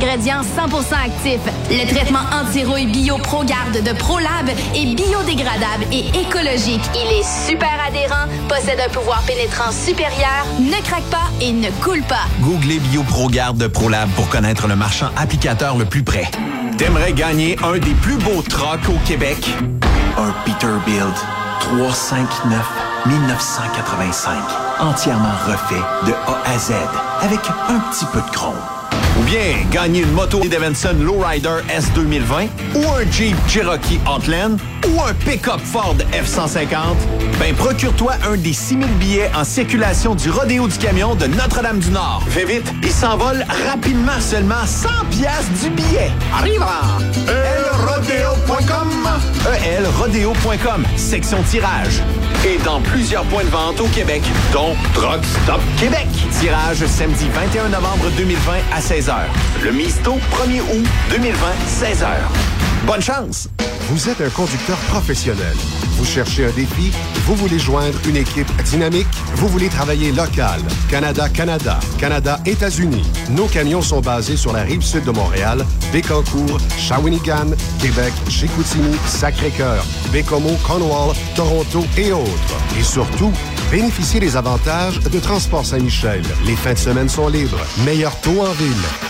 ingrédients 100% actifs. Le traitement anti-rouille bio ProGarde de ProLab est biodégradable et écologique. Il est super adhérent, possède un pouvoir pénétrant supérieur, ne craque pas et ne coule pas. Googlez Bio ProGarde de ProLab pour connaître le marchand applicateur le plus près. T'aimerais gagner un des plus beaux trucks au Québec? Un Peterbilt 359 1985. Entièrement refait de A à Z avec un petit peu de chrome. Ou bien gagner une moto Davidson Lowrider S 2020 ou un Jeep Cherokee Outland ou un pick-up Ford F-150, ben procure-toi un des 6000 billets en circulation du Rodéo du Camion de Notre-Dame-du-Nord. Fais vite, il s'envole rapidement, seulement 100 piastres du billet. Arrive elrodeo.com elrodeo.com, section tirage. Et dans plusieurs points de vente au Québec, dont Truck Stop Québec. Tirage samedi 21 novembre 2020 à 16h. Le Misto 1er août 2020, 16h. Bonne chance! Vous êtes un conducteur professionnel. Vous cherchez un défi? Vous voulez joindre une équipe dynamique? Vous voulez travailler local? Canada-Canada, Canada-États-Unis. Nos camions sont basés sur la rive sud de Montréal, Bécancour, Shawinigan, Québec, Chicoutimi, Sacré-Cœur, Bécomo, Cornwall, Toronto et autres. Et surtout, bénéficiez des avantages de Transport Saint-Michel. Les fins de semaine sont libres. Meilleur taux en ville.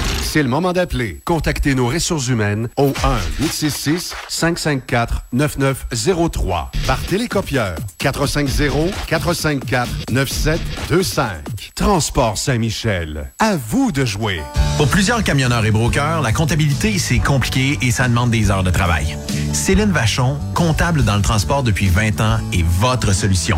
C'est le moment d'appeler. Contactez nos ressources humaines au 1-866-554-9903 par télécopieur 450-454-9725. Transport Saint-Michel. À vous de jouer. Pour plusieurs camionneurs et brokers, la comptabilité, c'est compliqué et ça demande des heures de travail. Céline Vachon, comptable dans le transport depuis 20 ans, est votre solution.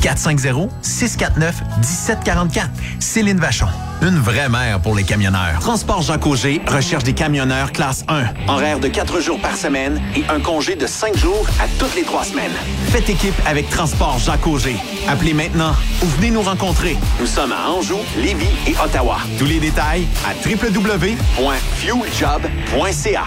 450-649-1744. Céline Vachon. Une vraie mère pour les camionneurs. Transport Jean Cogé recherche des camionneurs classe 1. Horaire de 4 jours par semaine et un congé de 5 jours à toutes les 3 semaines. Faites équipe avec Transport Jean Cogé. Appelez maintenant ou venez nous rencontrer. Nous sommes à Anjou, Lévis et Ottawa. Tous les détails à www.fueljob.ca.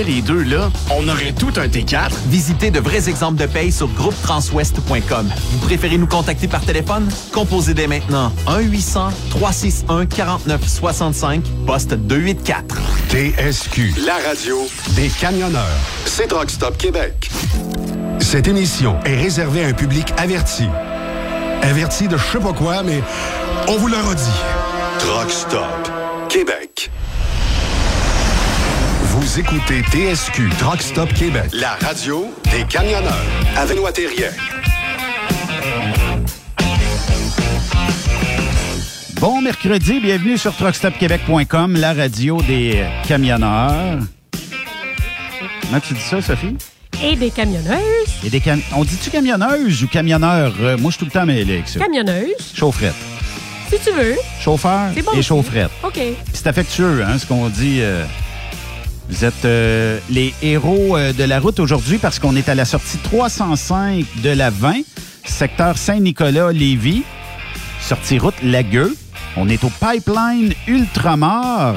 les deux, là, on aurait tout un T4. Visitez de vrais exemples de paye sur groupetranswest.com. Vous préférez nous contacter par téléphone? Composez dès maintenant 1-800-361-4965, poste 284. TSQ, la radio des camionneurs. C'est Truck Stop Québec. Cette émission est réservée à un public averti. Averti de je sais pas quoi, mais on vous le redit. Truck Stop Québec. Vous écoutez TSQ Truck Stop Québec, la radio des camionneurs avec Benoît Thérien. Bon mercredi, bienvenue sur truckstopquebec.com, la radio des camionneurs. Comment tu dis ça, Sophie? Et des camionneuses. Et des cam- On dit-tu camionneuse ou camionneur? Euh, moi, je suis tout le temps mêlé avec ça. Camionneuses, Chaufferette. si tu veux. Chauffeur bon et aussi. chaufferette. OK. C'est affectueux, hein, ce qu'on dit. euh, vous êtes euh, les héros euh, de la route aujourd'hui parce qu'on est à la sortie 305 de la 20, secteur Saint-Nicolas-Lévis, sortie route Lagueux. On est au Pipeline Ultramar,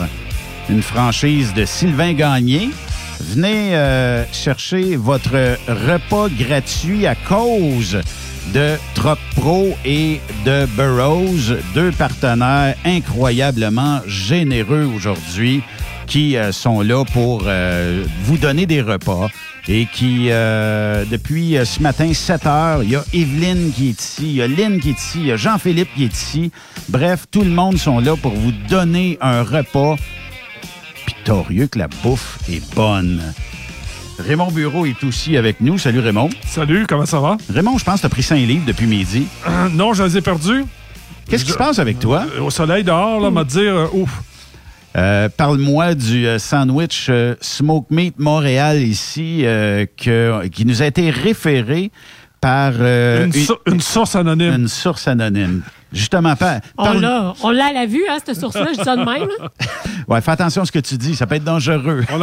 une franchise de Sylvain Gagné. Venez euh, chercher votre repas gratuit à cause de Truck Pro et de Burroughs, deux partenaires incroyablement généreux aujourd'hui qui euh, sont là pour euh, vous donner des repas et qui, euh, depuis ce matin, 7 heures, il y a Evelyne qui est ici, il y a Lynn qui est ici, il y a Jean-Philippe qui est ici. Bref, tout le monde sont là pour vous donner un repas pictorieux que la bouffe est bonne. Raymond Bureau est aussi avec nous. Salut Raymond. Salut, comment ça va? Raymond, je pense que tu as pris 5 livres depuis midi. Non, je les ai perdus. Qu'est-ce qui se passe avec toi? Au soleil dehors, là, m'a dire, ouf. Euh, Parle-moi du euh, sandwich euh, Smoke Meat Montréal ici, euh, que, qui nous a été référé par Une, sou- une source anonyme. une source anonyme. Justement. On l'a, on l'a à la vue, hein, cette source-là, je dis ça de même. là. Ouais, fais attention à ce que tu dis, ça peut être dangereux. On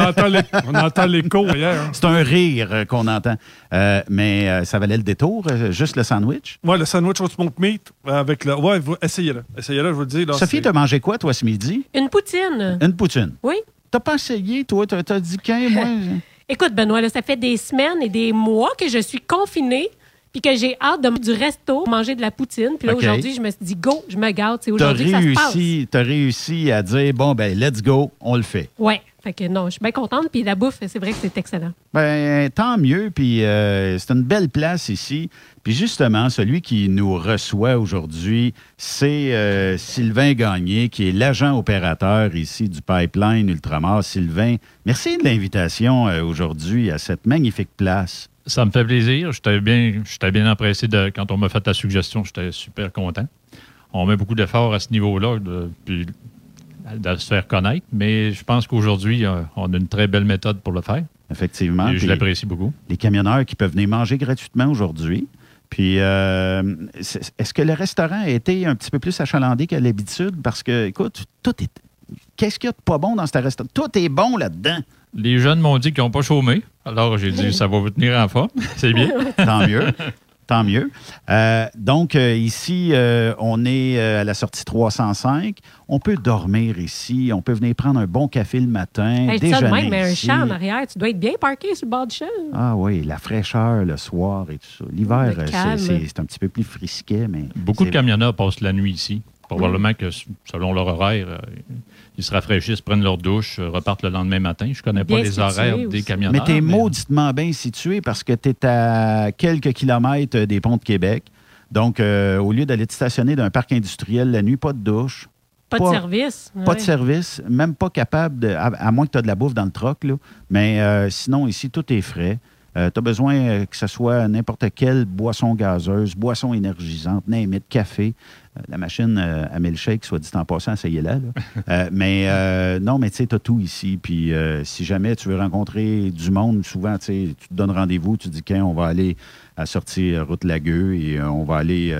entend l'écho hier. hein. C'est un rire euh, qu'on entend. Euh, mais euh, ça valait le détour, euh, juste le sandwich? Ouais, le sandwich au smoke meat avec le. Ouais, vous- essayez-le. Essayez-le, je vous le dis. Là, Sophie, t'as mangé quoi, toi, ce midi? Une poutine. Une poutine. Oui. T'as pas essayé, toi? T'as t'as dit qu'un, moi? Écoute, Benoît, là, ça fait des semaines et des mois que je suis confinée puis que j'ai hâte de manger du resto, manger de la poutine. Puis là, aujourd'hui, je me suis dit, go, je me garde. C'est aujourd'hui que ça se passe. réussi, t'as réussi à dire, bon, ben, let's go, on le fait. Ouais. Fait que non, je suis bien contente. Puis la bouffe, c'est vrai que c'est excellent. Ben, tant mieux. Puis euh, c'est une belle place ici. Puis justement, celui qui nous reçoit aujourd'hui, c'est euh, Sylvain Gagné, qui est l'agent opérateur ici du Pipeline Ultramar. Sylvain, merci de l'invitation euh, aujourd'hui à cette magnifique place. Ça me fait plaisir. J'étais bien, j'étais bien empressé de, quand on m'a fait la suggestion. J'étais super content. On met beaucoup d'efforts à ce niveau-là, de, puis de se faire connaître, mais je pense qu'aujourd'hui, euh, on a une très belle méthode pour le faire. Effectivement. Et je l'apprécie beaucoup. Les camionneurs qui peuvent venir manger gratuitement aujourd'hui. Puis, euh, est-ce que le restaurant a été un petit peu plus achalandé qu'à l'habitude? Parce que, écoute, tout est. Qu'est-ce qu'il y a de pas bon dans ce restaurant? Tout est bon là-dedans. Les jeunes m'ont dit qu'ils n'ont pas chômé. Alors, j'ai dit, ça va vous tenir en forme. C'est bien. Tant mieux. Tant mieux. Euh, donc, euh, ici, euh, on est euh, à la sortie 305. On peut dormir ici. On peut venir prendre un bon café le matin. Hey, je dis ça de déjeuner même, mais un ici. champ en arrière, tu dois être bien parqué sur le bord du champ. Ah oui, la fraîcheur le soir et tout ça. L'hiver, c'est- un petit peu plus frisquet, mais. Beaucoup de camionneurs passent la nuit ici. Probablement que selon leur horaire, euh, ils se rafraîchissent, prennent leur douche, euh, repartent le lendemain matin. Je connais pas Bien les horaires aussi. des camionneurs. Mais t'es mauditement bien situé parce que tu es à quelques kilomètres euh, des ponts de Québec. Donc, euh, au lieu d'aller te stationner d'un parc industriel la nuit, pas de douche. Pas de service. Pas ouais. de service, même pas capable, de, à, à moins que tu aies de la bouffe dans le troc. Là. Mais euh, sinon, ici, tout est frais. tu as besoin euh, que ce soit n'importe quelle boisson gazeuse, boisson énergisante, n'importe café. Euh, la machine euh, à milkshake, soit dit en passant, essayez-la. là. Euh, mais euh, non, mais tu sais, as tout ici. Puis euh, si jamais tu veux rencontrer du monde, souvent, tu te donnes rendez-vous, tu dis qu'on va aller à sortie euh, route Lagueux et on va aller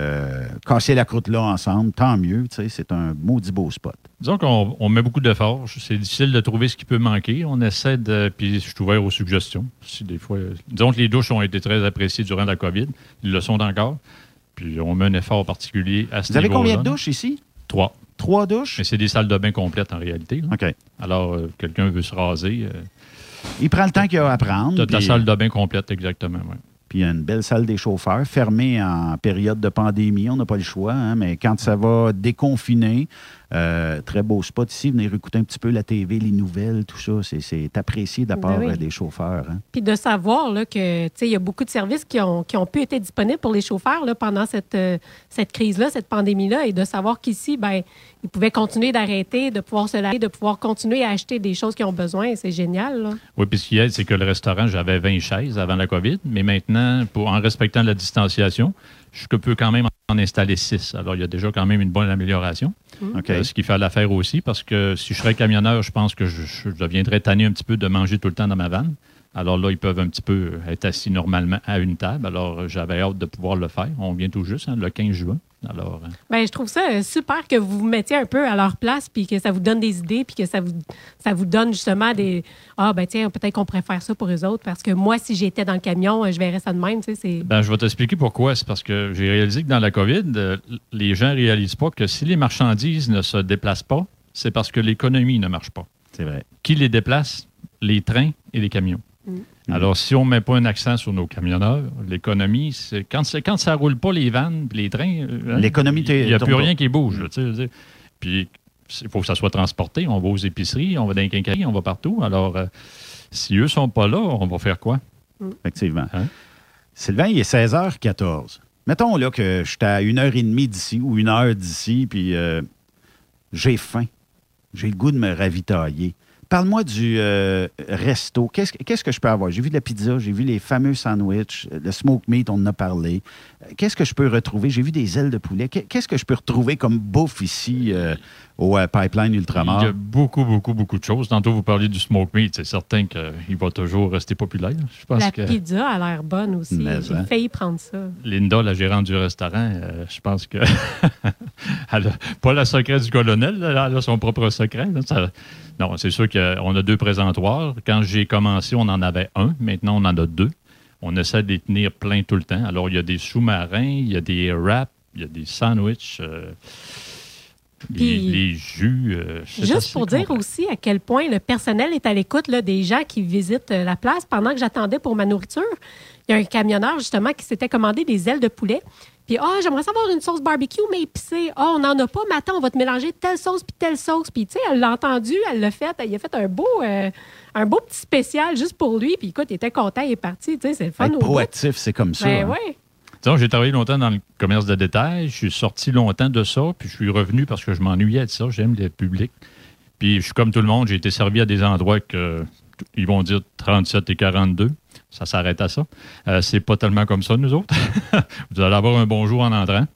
casser la croûte là ensemble. Tant mieux, c'est un maudit beau spot. Disons qu'on on met beaucoup d'efforts. C'est difficile de trouver ce qui peut manquer. On essaie de. Puis je suis ouvert aux suggestions. Si des fois. Disons que les douches ont été très appréciées durant la COVID. Ils le sont encore. Puis on met un effort particulier à ce Vous avez combien de douches ici? Trois. Trois douches? Mais c'est des salles de bain complètes en réalité. là. OK. Alors, euh, quelqu'un veut se raser. euh, Il prend le temps qu'il a à prendre. T'as ta puis- salle de bain complète, exactement. ouais. Puis il y a une belle salle des chauffeurs, fermée en période de pandémie. On n'a pas le choix, hein, mais quand ça va déconfiner, euh, très beau spot ici. Venez écouter un petit peu la TV, les nouvelles, tout ça. C'est- C'est apprécié de la part Ben oui. euh, des chauffeurs. hein. Puis de savoir là, que tu sais, il y a beaucoup de services qui ont, qui ont pu être disponibles pour les chauffeurs là, pendant cette, euh, cette crise-là, cette pandémie-là, et de savoir qu'ici, ben, ils pouvaient continuer d'arrêter, de pouvoir se laver, de pouvoir continuer à acheter des choses qu'ils ont besoin. C'est génial. Là. Oui, puis ce qui aide, c'est que le restaurant, j'avais 20 chaises avant la COVID, mais maintenant, pour, en respectant la distanciation, je peux quand même en installer 6. Alors, il y a déjà quand même une bonne amélioration. OK. Euh, ce qui fait l'affaire aussi, parce que si je serais camionneur, je pense que je, je deviendrais tanné un petit peu de manger tout le temps dans ma vanne. Alors là, ils peuvent un petit peu être assis normalement à une table. Alors, euh, j'avais hâte de pouvoir le faire. On vient tout juste, hein, le 15 juin. Alors, euh, Ben, je trouve ça euh, super que vous vous mettiez un peu à leur place, puis que ça vous donne des idées, puis que ça vous, ça vous donne justement des. Ah, ben tiens, peut-être qu'on pourrait faire ça pour eux autres, parce que moi, si j'étais dans le camion, euh, je verrais ça de même. Tu sais, c'est. Ben, je vais t'expliquer pourquoi. C'est parce que j'ai réalisé que dans la COVID, euh, les gens ne réalisent pas que si les marchandises ne se déplacent pas, c'est parce que l'économie ne marche pas. C'est vrai. Qui les déplace? Les trains et les camions. Alors, si on ne met pas un accent sur nos camionneurs, l'économie, c'est quand, c'est- quand ça ne roule pas les vannes les trains, euh, hein, L'économie il n'y a plus pas. rien qui bouge. là, tu sais. Puis, il faut que ça soit transporté. On va aux épiceries, on va dans les quincailleries, on va partout. Alors, euh, si eux ne sont pas là, on va faire quoi? Effectivement. Hein? Sylvain, il est 16h14. Mettons là que je suis à une heure et demie d'ici ou une heure d'ici, puis euh, j'ai faim. J'ai le goût de me ravitailler. Parle-moi du euh, resto. Qu'est-ce, que- qu'est-ce que je peux avoir? J'ai vu de la pizza, j'ai vu les fameux sandwichs, le smoke meat, on en a parlé. Euh, Qu'est-ce que je peux retrouver? J'ai vu des ailes de poulet. Qu'est- Qu'est-ce que je peux retrouver comme bouffe ici euh, au euh, Pipeline Ultramar? Il y a beaucoup, beaucoup, beaucoup de choses. Tantôt, vous parliez du smoke meat. C'est certain qu'il va toujours rester populaire. Je pense La que pizza a l'air bonne aussi. Mais, J'ai hein. failli prendre ça. Linda, la gérante du restaurant, euh, je pense que. elle a pas le secret du colonel, là, elle a son propre secret. là. Ça- Non, c'est sûr qu'on a deux présentoirs. Quand j'ai commencé, on en avait un. Maintenant, on en a deux. On essaie de les tenir plein tout le temps. Alors, il y a des sous-marins, il y a des wraps, il y a des sandwichs, euh, Puis- les jus. euh, Juste pour dire complet. aussi à quel point le personnel est à l'écoute là, des gens qui visitent euh, la place. Pendant que j'attendais pour ma nourriture, il y a un camionneur justement qui s'était commandé des ailes de poulet. Puis, ah, j'aimerais savoir une sauce barbecue, mais épicée. Ah, on n'en a pas, mais attends, on va te mélanger telle sauce puis telle sauce. Puis, tu sais, elle l'a entendu, elle l'a fait. Il a fait un beau, euh, un beau petit spécial juste pour lui. Puis, écoute, il était content, il est parti. Tu sais, c'est le fun Être au bout. proactif, c'est comme ça. Ben hein. ouais. J'ai travaillé longtemps dans le commerce de détail. Je suis sorti longtemps de ça, puis je suis revenu parce que je m'ennuyais de ça. J'aime le public. Puis je suis comme tout le monde, j'ai été servi à des endroits que ils vont dire 37 et 42. Ça s'arrête à ça. Euh, c'est pas tellement comme ça, nous autres. vous allez avoir un bonjour en entrant.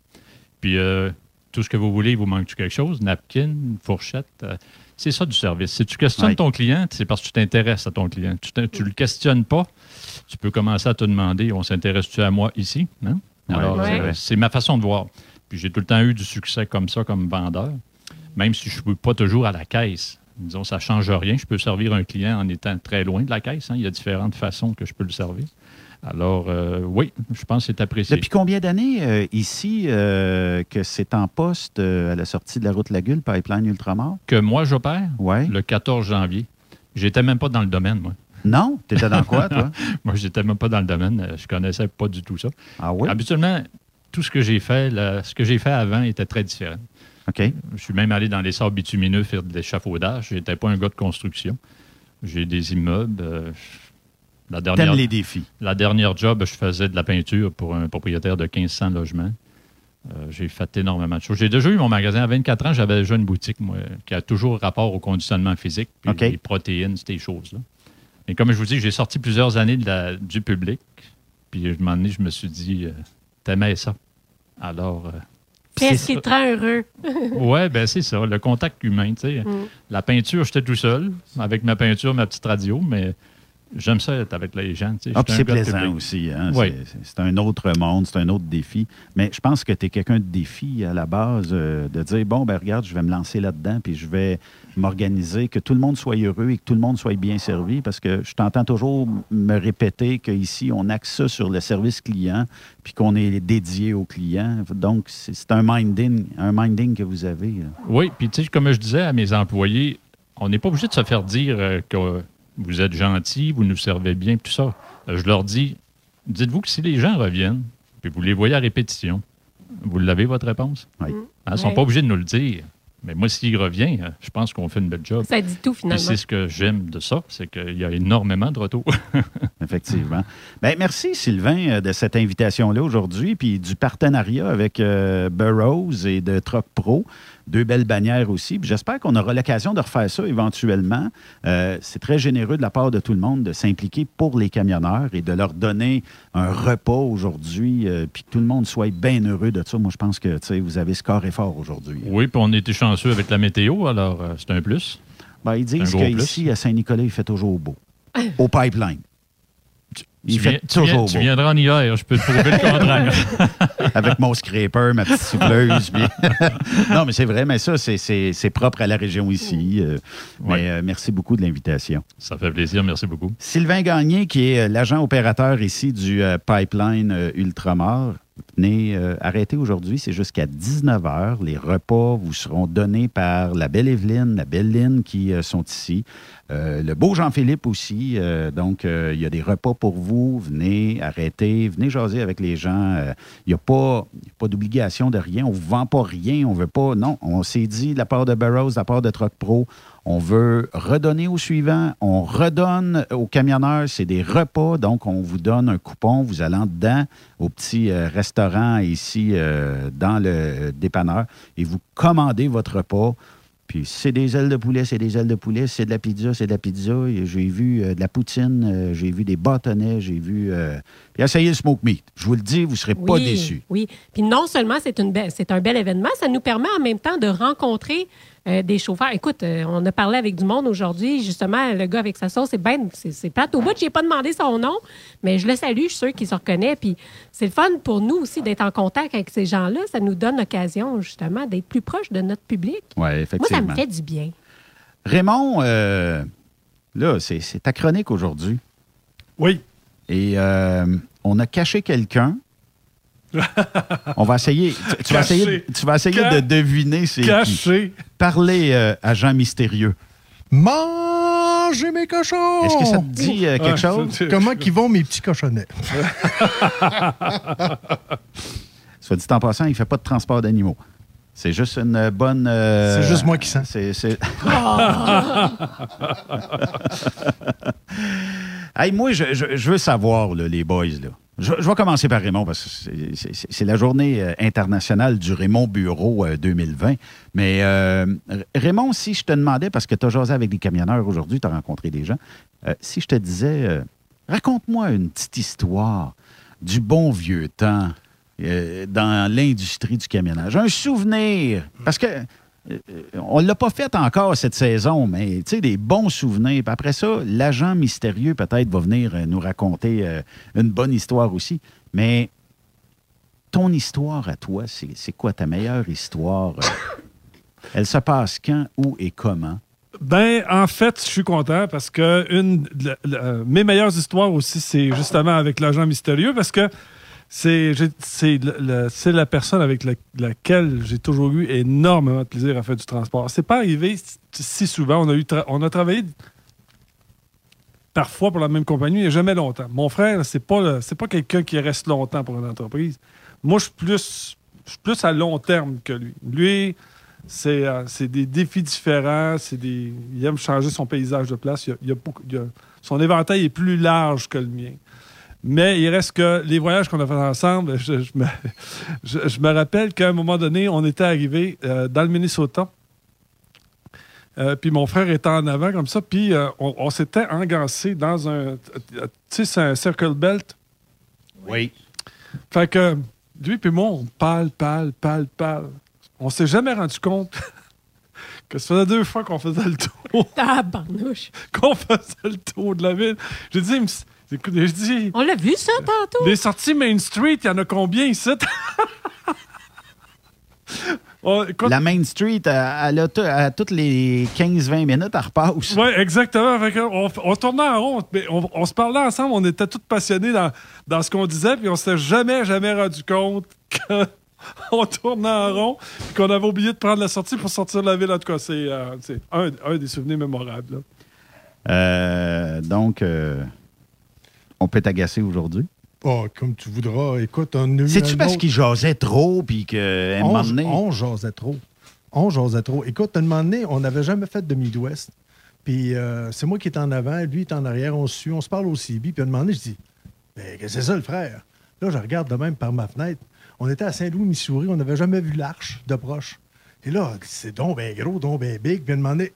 Puis euh, tout ce que vous voulez, il vous manque quelque chose? Napkin, fourchette. euh, c'est ça du service. Si tu questionnes ton client, c'est parce que tu t'intéresses à ton client. Tu ne le questionnes pas, tu peux commencer à te demander on s'intéresse-tu à moi ici hein? Alors, c'est euh, c'est ma façon de voir. Puis j'ai tout le temps eu du succès comme ça, comme vendeur, même si je ne suis pas toujours à la caisse. Disons, ça ne change rien. Je peux servir un client en étant très loin de la caisse. hein. Il y a différentes façons que je peux le servir. Alors, euh, oui, je pense que c'est apprécié. Depuis combien d'années euh, ici euh, que c'est en poste à la sortie de la route Lagulle, Pipeline Ultramar? Que moi, j'opère? Le 14 janvier. J'étais même pas dans le domaine, moi. Non? T'étais dans quoi, toi? Moi, j'étais même pas dans le domaine. Je connaissais pas du tout ça. Ah oui? Habituellement, tout ce que j'ai fait, là, ce que j'ai fait avant était très différent. OK. Je suis même allé dans les sables bitumineux faire de l'échafaudage. Je n'étais pas un gars de construction. J'ai des immeubles. La dernière, les défis. La dernière job, je faisais de la peinture pour un propriétaire de 1500 logements. Euh, j'ai fait énormément de choses. J'ai déjà eu mon magasin à 24 ans. J'avais déjà une boutique, moi, qui a toujours rapport au conditionnement physique, puis les protéines, ces choses-là. Mais comme je vous dis, j'ai sorti plusieurs années de la- du public. Puis, à un moment donné, je me suis dit, euh, t'aimais ça. Alors, euh, Qu'est-ce qui te rend heureux? ouais, ben c'est ça, le contact humain. tu sais. Mm. La peinture, j'étais tout seul, avec ma peinture, ma petite radio, mais j'aime ça être avec les gens. tu sais. Ah, c'est plaisant aussi. Hein? Oui. C'est- un autre monde, c'est un autre défi. Mais je pense que tu es quelqu'un de défi à la base, euh, de dire bon, ben regarde, je vais me lancer là-dedans, puis je vais m'organiser, que tout le monde soit heureux et que tout le monde soit bien servi, parce que je t'entends toujours me répéter qu'ici, on axe ça sur le service client, puis qu'on est dédié aux clients. Donc, c'est c'est un minding, un minding que vous avez. là. Oui, puis tu sais, comme je disais à mes employés, on n'est pas obligé de se faire dire euh, que vous êtes gentil, vous nous servez bien, tout ça. Euh, Je leur dis, dites-vous que si les gens reviennent, puis vous les voyez à répétition, vous l'avez votre réponse? Oui. Hein, Ils ne sont pas obligés de nous le dire. Mais moi, s'il revient, euh, je pense qu'on fait une belle job. Ça dit tout, finalement. c'est ce que j'aime de ça, c'est qu'il y a énormément de retours. Effectivement. Ben, merci, Sylvain, euh, de cette invitation-là aujourd'hui, puis du partenariat avec euh, Burroughs et de Troc Pro. Deux belles bannières aussi. J'espère qu'on aura l'occasion de refaire ça éventuellement. Euh, c'est très généreux de la part de tout le monde de s'impliquer pour les camionneurs et de leur donner un repas aujourd'hui, euh, puis que tout le monde soit bien heureux de ça. Moi, je pense que vous avez score et fort aujourd'hui. oui, puis on était chanceux avec la météo, alors euh, c'est un plus. Ben, ils disent qu'ici, à Saint-Nicolas, il fait toujours beau. Au pipeline. Il tu, fait viens- tu, toujours viens- beau. tu viendras en hiver, je peux te prouver le contraire. avec mon scraper, ma petite souffleuse. puis- non, mais c'est vrai, mais ça, c'est- propre à la région ici. euh, mais euh, merci beaucoup de l'invitation. Ça fait plaisir, merci beaucoup. Sylvain Gagné, qui est euh, l'agent opérateur ici du euh, pipeline Ultramar. Venez euh, arrêter aujourd'hui, c'est jusqu'à 19h. Les repas vous seront donnés par la belle Evelyne, la belle Lynn qui euh, sont ici. Euh, le beau Jean-Philippe aussi. donc, il y a des repas pour vous. Venez arrêter, venez jaser avec les gens. Il n'y a pas, pas d'obligation de rien. On ne vous vend pas rien. On veut pas. Non, on s'est dit de la part de Burroughs, de la part de Truck Pro, on veut redonner aux suivants. On redonne aux camionneurs. C'est des repas. Donc, on vous donne un coupon. Vous allez en dedans au petit euh, restaurant ici euh, dans le dépanneur et vous commandez votre repas. Puis c'est des ailes de poulet, c'est des ailes de poulet. C'est de la pizza, c'est de la pizza. J'ai vu euh, de la poutine, euh, j'ai vu des bâtonnets, j'ai vu... euh, Puis essayez le smoke meat. Je vous le dis, vous ne serez pas déçus. Oui. Puis non seulement c'est une belle- c'est un bel événement, ça nous permet en même temps de rencontrer euh, des chauffeurs. Écoute, euh, on a parlé avec du monde aujourd'hui. Justement, le gars avec sa sauce, c'est ben, c'est plate au bout. Je n'ai pas demandé son nom, mais je le salue. Je suis sûre qu'il se reconnaît. Puis c'est le fun pour nous aussi d'être en contact avec ces gens-là. Ça nous donne l'occasion, justement, d'être plus proche de notre public. Oui, Moi, ça effectivement. me fait du bien. Raymond, euh, là, c'est c'est ta chronique aujourd'hui. Oui. Et euh, on a caché quelqu'un. On va essayer. Tu, tu vas essayer, tu vas essayer Ca- de deviner c'est qui. Caché. Parlez euh, à Jean Mystérieux. Mangez mes cochons! Est-ce que ça te dit euh, quelque Ouais, chose? c'est- Comment qu'ils vont, mes petits cochonnets? Soit dit en passant, il ne fait pas de transport d'animaux. C'est juste une bonne. euh, C'est juste moi qui sens. C'est. c'est- Hey, moi, je, je- je veux savoir, là, les boys. Là. Je, vais commencer par Raymond parce que c'est- la journée euh, internationale du Raymond Bureau euh, 2020. Mais euh, Raymond, si je te demandais, parce que tu as jasé avec des camionneurs aujourd'hui, tu as rencontré des gens, euh, si je te disais, euh, raconte-moi une petite histoire du bon vieux temps euh, dans l'industrie du camionnage. Un souvenir. Parce que euh, on ne l'a pas fait encore cette saison, mais tu sais, des bons souvenirs. Après ça, l'agent mystérieux peut-être va venir euh, nous raconter euh, une bonne histoire aussi. Mais ton histoire à toi, c'est quoi ta meilleure histoire? euh? Elle se passe quand, où et comment? Ben, en fait, je suis content parce que une, euh, mes meilleures histoires aussi, c'est justement avec l'agent mystérieux parce que c'est la personne avec la- laquelle j'ai toujours eu énormément de plaisir à faire du transport. C'est pas arrivé si- souvent. On a, travaillé parfois pour la même compagnie, mais jamais longtemps. Mon frère, c'est pas pas quelqu'un qui reste longtemps pour une entreprise. Moi, je suis plus à long terme que lui. Lui, C'est euh, des défis différents. Il aime changer son paysage de place. Son éventail est plus large que le mien. Mais il reste que les voyages qu'on a fait ensemble, je, je me, je- je me rappelle qu'à un moment donné, on était arrivé euh, dans le Minnesota. Euh, puis mon frère était en avant comme ça, puis euh, on, on s'était engancé dans un, tu sais, c'est un circle belt. Oui. Fait que lui puis moi, on parle, parle, parle, parle. On s'est jamais rendu compte que ça faisait deux fois qu'on faisait le tour. Ah, barnouche. qu'on faisait le tour de la ville. J'ai dit, On l'a vu, ça, tantôt? Les sorties Main Street, il y en a combien ici? Oh, écoute, La Main Street, elle, elle a, à toutes les 15-20 minutes, elle repasse. Oui, exactement. On, on tournait en rond, mais on, on se parlait ensemble, on était tous passionnés dans, dans ce qu'on disait, puis on s'était jamais, jamais rendu compte qu'on tournait en rond, puis qu'on avait oublié de prendre la sortie pour sortir de la ville. En tout cas, c'est euh, c'est un, un des souvenirs mémorables. là. Euh, donc, euh, on peut t'agacer aujourd'hui? Oh, comme tu voudras. Écoute, on a C'est-tu parce autre- qu'il jasait trop, puis qu'à un on, moment donné... on jasait trop. On jasait trop. Écoute, à un moment donné, on n'avait jamais fait de Midwest. Puis euh, c'est moi qui est en avant, lui est en arrière, on se suit, on se parle au CB. Puis à un moment donné, je dis, ben, qu'est-ce que c'est ça, le frère? Là, je regarde de même par ma fenêtre. On était à Saint-Louis, Missouri, on n'avait jamais vu l'arche de proche. Et là, c'est donc bien gros, donc bien big. Puis à un moment donné,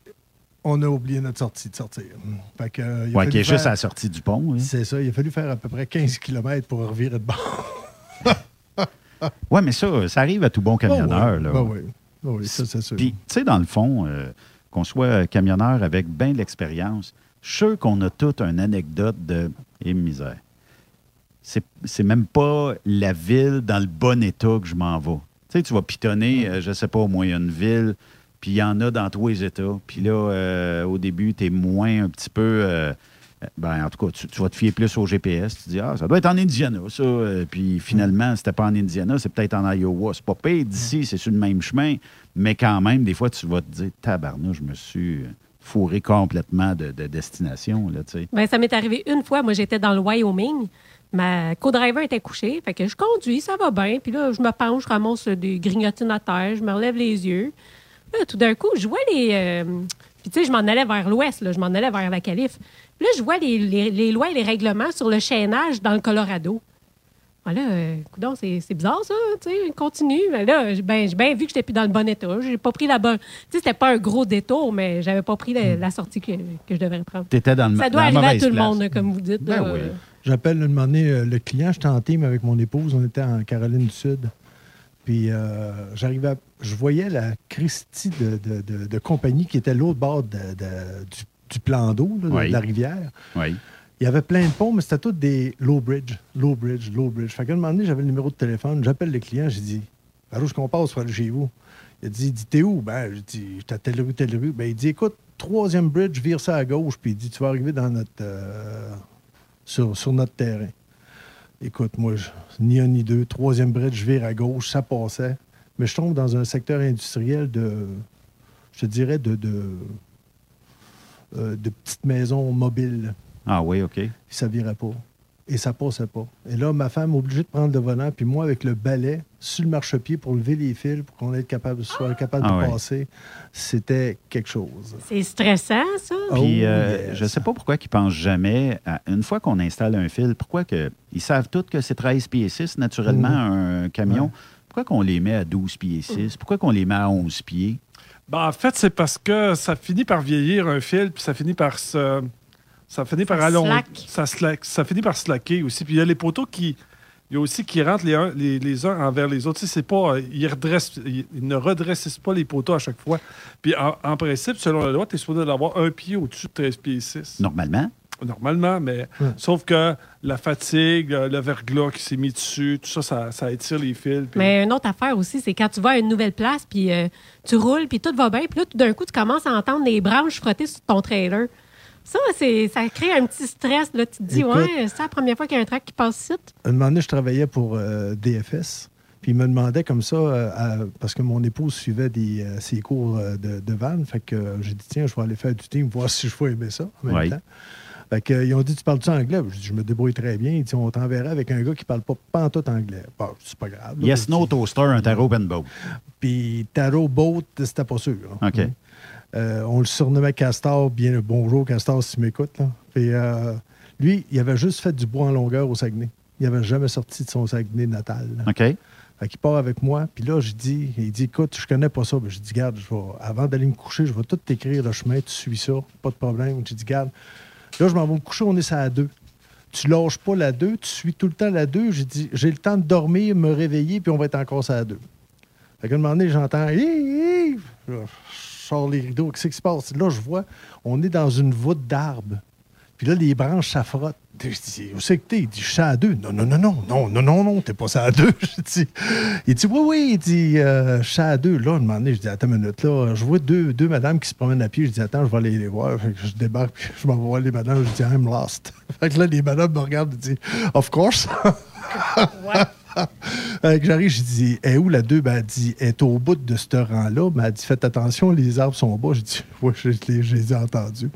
on a oublié notre sortie de sortir. Fait que, euh, il a Ouais, qui est juste à la sortie du pont. hein. C'est ça, il a fallu faire à peu près 15 km pour revirer de bord. Ouais, mais ça, ça arrive à tout bon camionneur. Ben là. oui. Ben oui. Ben oui, ça, c'est sûr. Puis, tu sais, dans le fond, euh, qu'on soit camionneur avec bien de l'expérience, je suis sûr qu'on a toute une anecdote de et misère. C'est c'est même pas la ville dans le bon état que je m'en vais. Tu sais, tu vas pitonner, euh, je sais pas, au moyen une ville, puis il y en a dans tous les États. Puis là, euh, au début, tu es moins un petit peu. euh, ben, en tout cas, tu, tu vas te fier plus au GPS. Tu dis, ah, ça doit être en Indiana, ça. Euh, puis finalement, c'était pas en Indiana, c'est peut-être en Iowa. C'est pas pire d'ici, c'est sur le même chemin. Mais quand même, des fois, tu vas te dire, tabarnou, je me suis fourré complètement de, de destination, là, tu sais. Ben, ça m'est arrivé une fois. Moi, j'étais dans le Wyoming. Ma co-driver était couchée. Fait que je conduis, ça va bien. Puis là, je me penche, je ramasse des grignotines à terre, je me relève les yeux. Là, tout d'un coup, je vois les. euh, Puis, tu sais, je m'en allais vers l'ouest, là, je m'en allais vers la calife. Puis là, je vois les, les- les lois et les règlements sur le chaînage dans le Colorado. Ah là, euh, c'est c'est bizarre, ça, tu sais, continue. Mais là, j'ai ben, bien vu que j'étais plus dans le bon état. J'ai pas pris la bonne. Tu sais, c'était pas un gros détour, mais j'avais pas pris la, la sortie que, que je devrais prendre. T'étais dans le Ça doit arriver à tout le monde, comme vous dites. Ben oui. J'appelle moment donné, euh, le client, j'étais en team avec mon épouse, on était en Caroline du Sud. Puis euh, j'arrivais, à- je voyais la Christie de, de- de- de compagnie qui était l'autre bord du, du plan d'eau, de- Oui. de la rivière. Oui. Il y avait plein de ponts, mais c'était tous des low bridge, low bridge, low bridge. Fait qu'à un moment donné, j'avais le numéro de téléphone, j'appelle le client, j'ai dit, par où est-ce qu'on passe pour aller chez vous? Il a dit, dit t'es où? Ben, j'ai dit, j'étais à telle rue, telle rue. Ben, il dit, écoute, troisième bridge, vire ça à gauche, puis il dit, tu vas arriver dans notre, euh, sur, sur notre terrain. Écoute, moi, je- ni un ni deux, troisième bridge, je vire à gauche, ça passait. Mais je tombe dans un secteur industriel de, je te dirais, de, de, euh, de petites maisons mobiles Ah oui, OK. ça virait pas. Et ça passait pas. Et là, ma femme obligée de prendre le volant, puis moi avec le balai sur le marchepied pour lever les fils pour qu'on ait capable, soit capable Ah de ouais. passer, c'était quelque chose. C'est stressant, ça. Puis, Oh, euh, yes. je sais pas pourquoi ils pensent jamais, à- une fois qu'on installe un fil, pourquoi que, ils savent tous que c'est 13 pieds 6, naturellement, un camion. Ouais. Pourquoi qu'on les met à 12 pieds 6? Pourquoi qu'on les met à 11 pieds? Ben, en fait, c'est parce que ça finit par vieillir un fil, puis ça finit par se. Ça finit par allonger. Ça, slack- ça finit par slacker aussi. Puis il y a les poteaux qui. Il y a aussi qui rentrent les, uns- les, les uns envers les autres. Tu sais, c'est pas. euh, Ils, redressent, ils, ne redressent pas les poteaux à chaque fois. Puis en, en principe, selon la loi, tu es supposé d'avoir un pied au-dessus de 13 pieds 6. Normalement. Normalement, mais Ouais. sauf que la fatigue, le verglas qui s'est mis dessus, tout ça, ça, ça étire les fils. puis- Mais une autre affaire aussi, c'est quand tu vas à une nouvelle place, puis euh, tu roules, puis tout va bien, puis là, tout d'un coup, tu commences à entendre des branches frotter sur ton trailer. Ça, c'est, ça crée un petit stress. Là. Tu te dis, Écoute- ouais, c'est la première fois qu'il y a un track qui passe ici. Un moment donné, je travaillais pour euh, DFS. Puis il me demandait comme ça, euh, à- parce que mon épouse suivait des, euh, ses cours euh, de, de van. Fait que euh, j'ai dit, tiens, je vais aller faire du team, voir si je vais aimer ça en même Oui. temps. Fait que, euh, ils ont dit, tu parles-tu anglais? Dit, je me débrouille très bien. Ils dit, on t'enverra avec un gars qui parle pas pantoute anglais. Bon, c'est pas grave. là. Yes, no toaster, un tarot and boat. Puis Taro Boat, c'était pas sûr. là. OK. Euh, on le surnommait Castor. Bien, bonjour, Castor, si tu m'écoutes. Puis, euh, lui, il avait juste fait du bois en longueur au Saguenay. Il n'avait jamais sorti de son Saguenay natal. là. OK. Fait qu'il part avec moi. Puis là, je dis, il dit, écoute, je connais pas ça. Ben, je dis, garde, je vais, avant d'aller me coucher, je vais tout t'écrire le chemin, tu suis ça, pas de problème. J'ai dit, garde, là, je m'en vais me coucher, on est sur la 2. Tu lâches pas la 2, tu suis tout le temps la 2. J'ai dit, j'ai le temps de dormir, me réveiller, puis on va être encore sur la 2. Fait qu'à un moment donné, j'entends, Hi, hi! Les rideaux, qu'est-ce qui se passe? Là, je vois, on est dans une voûte d'arbres. Puis là, les branches s'affrottent. Je dis, où c'est que t'es? Il dit, je suis à deux. Non, non, non, non, non, non, non, non, t'es pas ça à deux. Je dis, il dit, oui, oui, il dit, euh, je suis à deux. Là, un moment donné, je dis, attends une minute, là, je vois deux, deux madames qui se promènent à pied. Je dis, attends, je vais aller les voir. Je débarque, puis je m'en vais voir les madames. Je dis, I'm lost. Fait que là, les madames me regardent et disent, of course. J'arrive, je dis, est où la deux? Ben, elle dit, est au bout de ce rang-là. Ben, elle dit, faites attention, les arbres sont bas. Je dis, oui, je, les- ai entendus.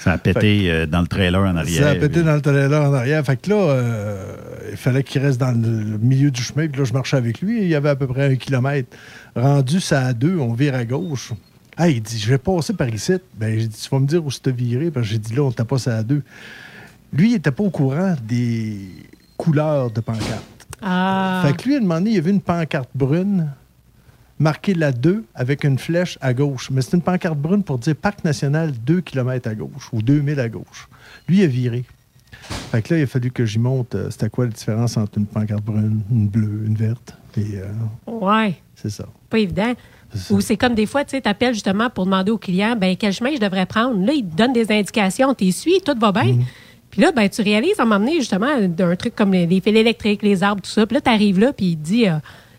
Ça a pété euh, dans le trailer en arrière. Ça a pété dans le trailer en arrière. Fait que là, euh, il fallait qu'il reste dans le milieu du chemin. Puis là, je marchais avec lui. Il y avait à peu près un kilomètre. Rendu, ça à deux, on vire à gauche. Ah, il dit, je vais passer par ici. Ben, j'ai dit, tu vas me dire où c'est viré? Parce que j'ai dit, là, on t'a pas ça à deux. Lui, il n'était pas au courant des couleurs de pancarte. Ah. Fait que lui, à un moment donné, il a vu une pancarte brune marquée la 2 avec une flèche à gauche. Mais c'est une pancarte brune pour dire Parc national 2 km à gauche ou 2000 à gauche. Lui, il a viré. Fait que là, il a fallu que j'y monte. euh, C'était quoi la différence entre une pancarte brune, une bleue, une verte? Et euh, Ouais. c'est ça. Pas évident. Ou c'est comme des fois, tu sais, t'appelles justement pour demander au client, ben quel chemin je devrais prendre? Là, il te donne des indications, t'es suis, tout va bien? Puis là, ben tu réalises à un moment donné, justement, d'un truc comme les, les fils électriques, les arbres, tout ça. Puis là, t'arrives là, puis il te dit, euh,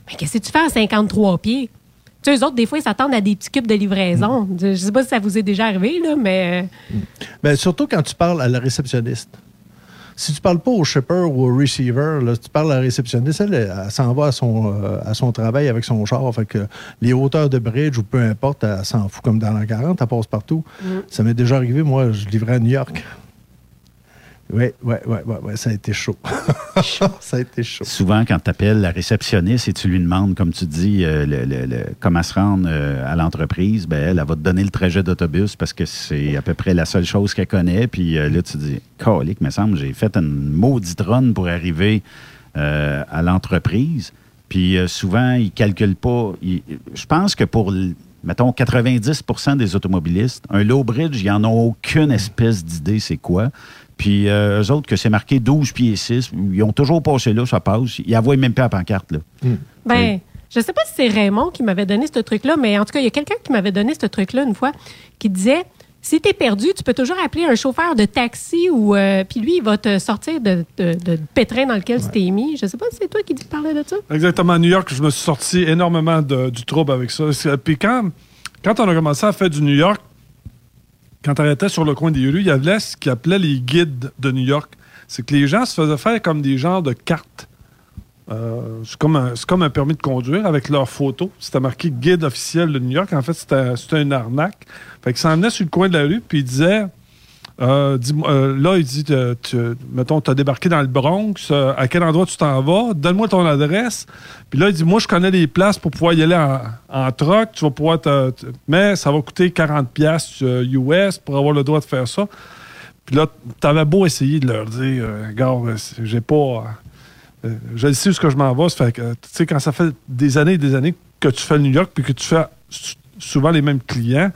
ben qu'est-ce que tu fais à 53 pieds? Tu sais, eux autres, des fois, ils s'attendent à des petits cubes de livraison. Je sais pas si ça vous est déjà arrivé, là, mais... Ben, surtout quand tu parles à la réceptionniste. Si tu parles pas au shipper ou au receiver, là, tu parles à la réceptionniste, elle, elle, s'en va à son, euh, à son travail avec son char. Fait que les hauteurs de bridge ou peu importe, elle s'en fout comme dans la 40, elle passe partout. Mm. Ça m'est déjà arrivé, moi, je livrais à New York. Oui, oui, oui, ouais, ouais, ça a été chaud. ça a été chaud. Souvent, quand tu appelles la réceptionniste et tu lui demandes, comme tu dis, euh, le- le- le- comment se rendre euh, à l'entreprise, ben, elle, elle va te donner le trajet d'autobus parce que c'est à peu près la seule chose qu'elle connaît. Puis euh, là, tu dis, colique, me semble, j'ai fait une maudite run pour arriver à l'entreprise. Puis souvent, ils ne calculent pas. Ils- je pense que pour, mettons, 90% des automobilistes, un low bridge, ils n'en ont aucune espèce d'idée c'est quoi. Puis euh, eux autres, que c'est marqué 12 pieds 6, ils ont toujours passé là, ça passe. Ils n'envoient même pas la pancarte. Là. Ben, je sais pas si c'est Raymond qui m'avait donné ce truc-là, mais en tout cas, il y a quelqu'un qui m'avait donné ce truc-là une fois, qui disait si tu es perdu, tu peux toujours appeler un chauffeur de taxi ou euh, puis lui, il va te sortir de, de, de pétrin dans lequel tu t'es mis. Je sais pas si c'est toi qui dis- parlais de ça. Exactement. À New York, je me suis sorti énormément de- du trouble avec ça. Puis quand, quand on a commencé à faire du New York, quand on arrêtait sur le coin des rues, il y avait ce qu'ils appelaient les guides de New York. C'est que les gens se faisaient faire comme des genres de cartes. Euh, c'est comme, comme un permis de conduire avec leurs photos. C'était marqué guide officiel de New York. En fait, c'était une arnaque. Fait en venait sur le coin de la rue, puis il disait euh, euh, là, il dit, tu- tu- mettons, tu as débarqué dans le Bronx, euh, à quel endroit tu t'en vas, donne-moi ton adresse. Puis là, il dit, moi, je connais les places pour pouvoir y aller en, en tu vas pouvoir te, mais ça va coûter 40 pièces US pour avoir le droit de faire ça. Puis là, t'avais beau essayer de leur dire, euh, gars, euh, j'ai pas... euh, euh, je sais où que je m'en vais. Ça fait que, tu sais, quand ça fait des années et des années que tu fais New York, puis que tu fais souvent les mêmes clients,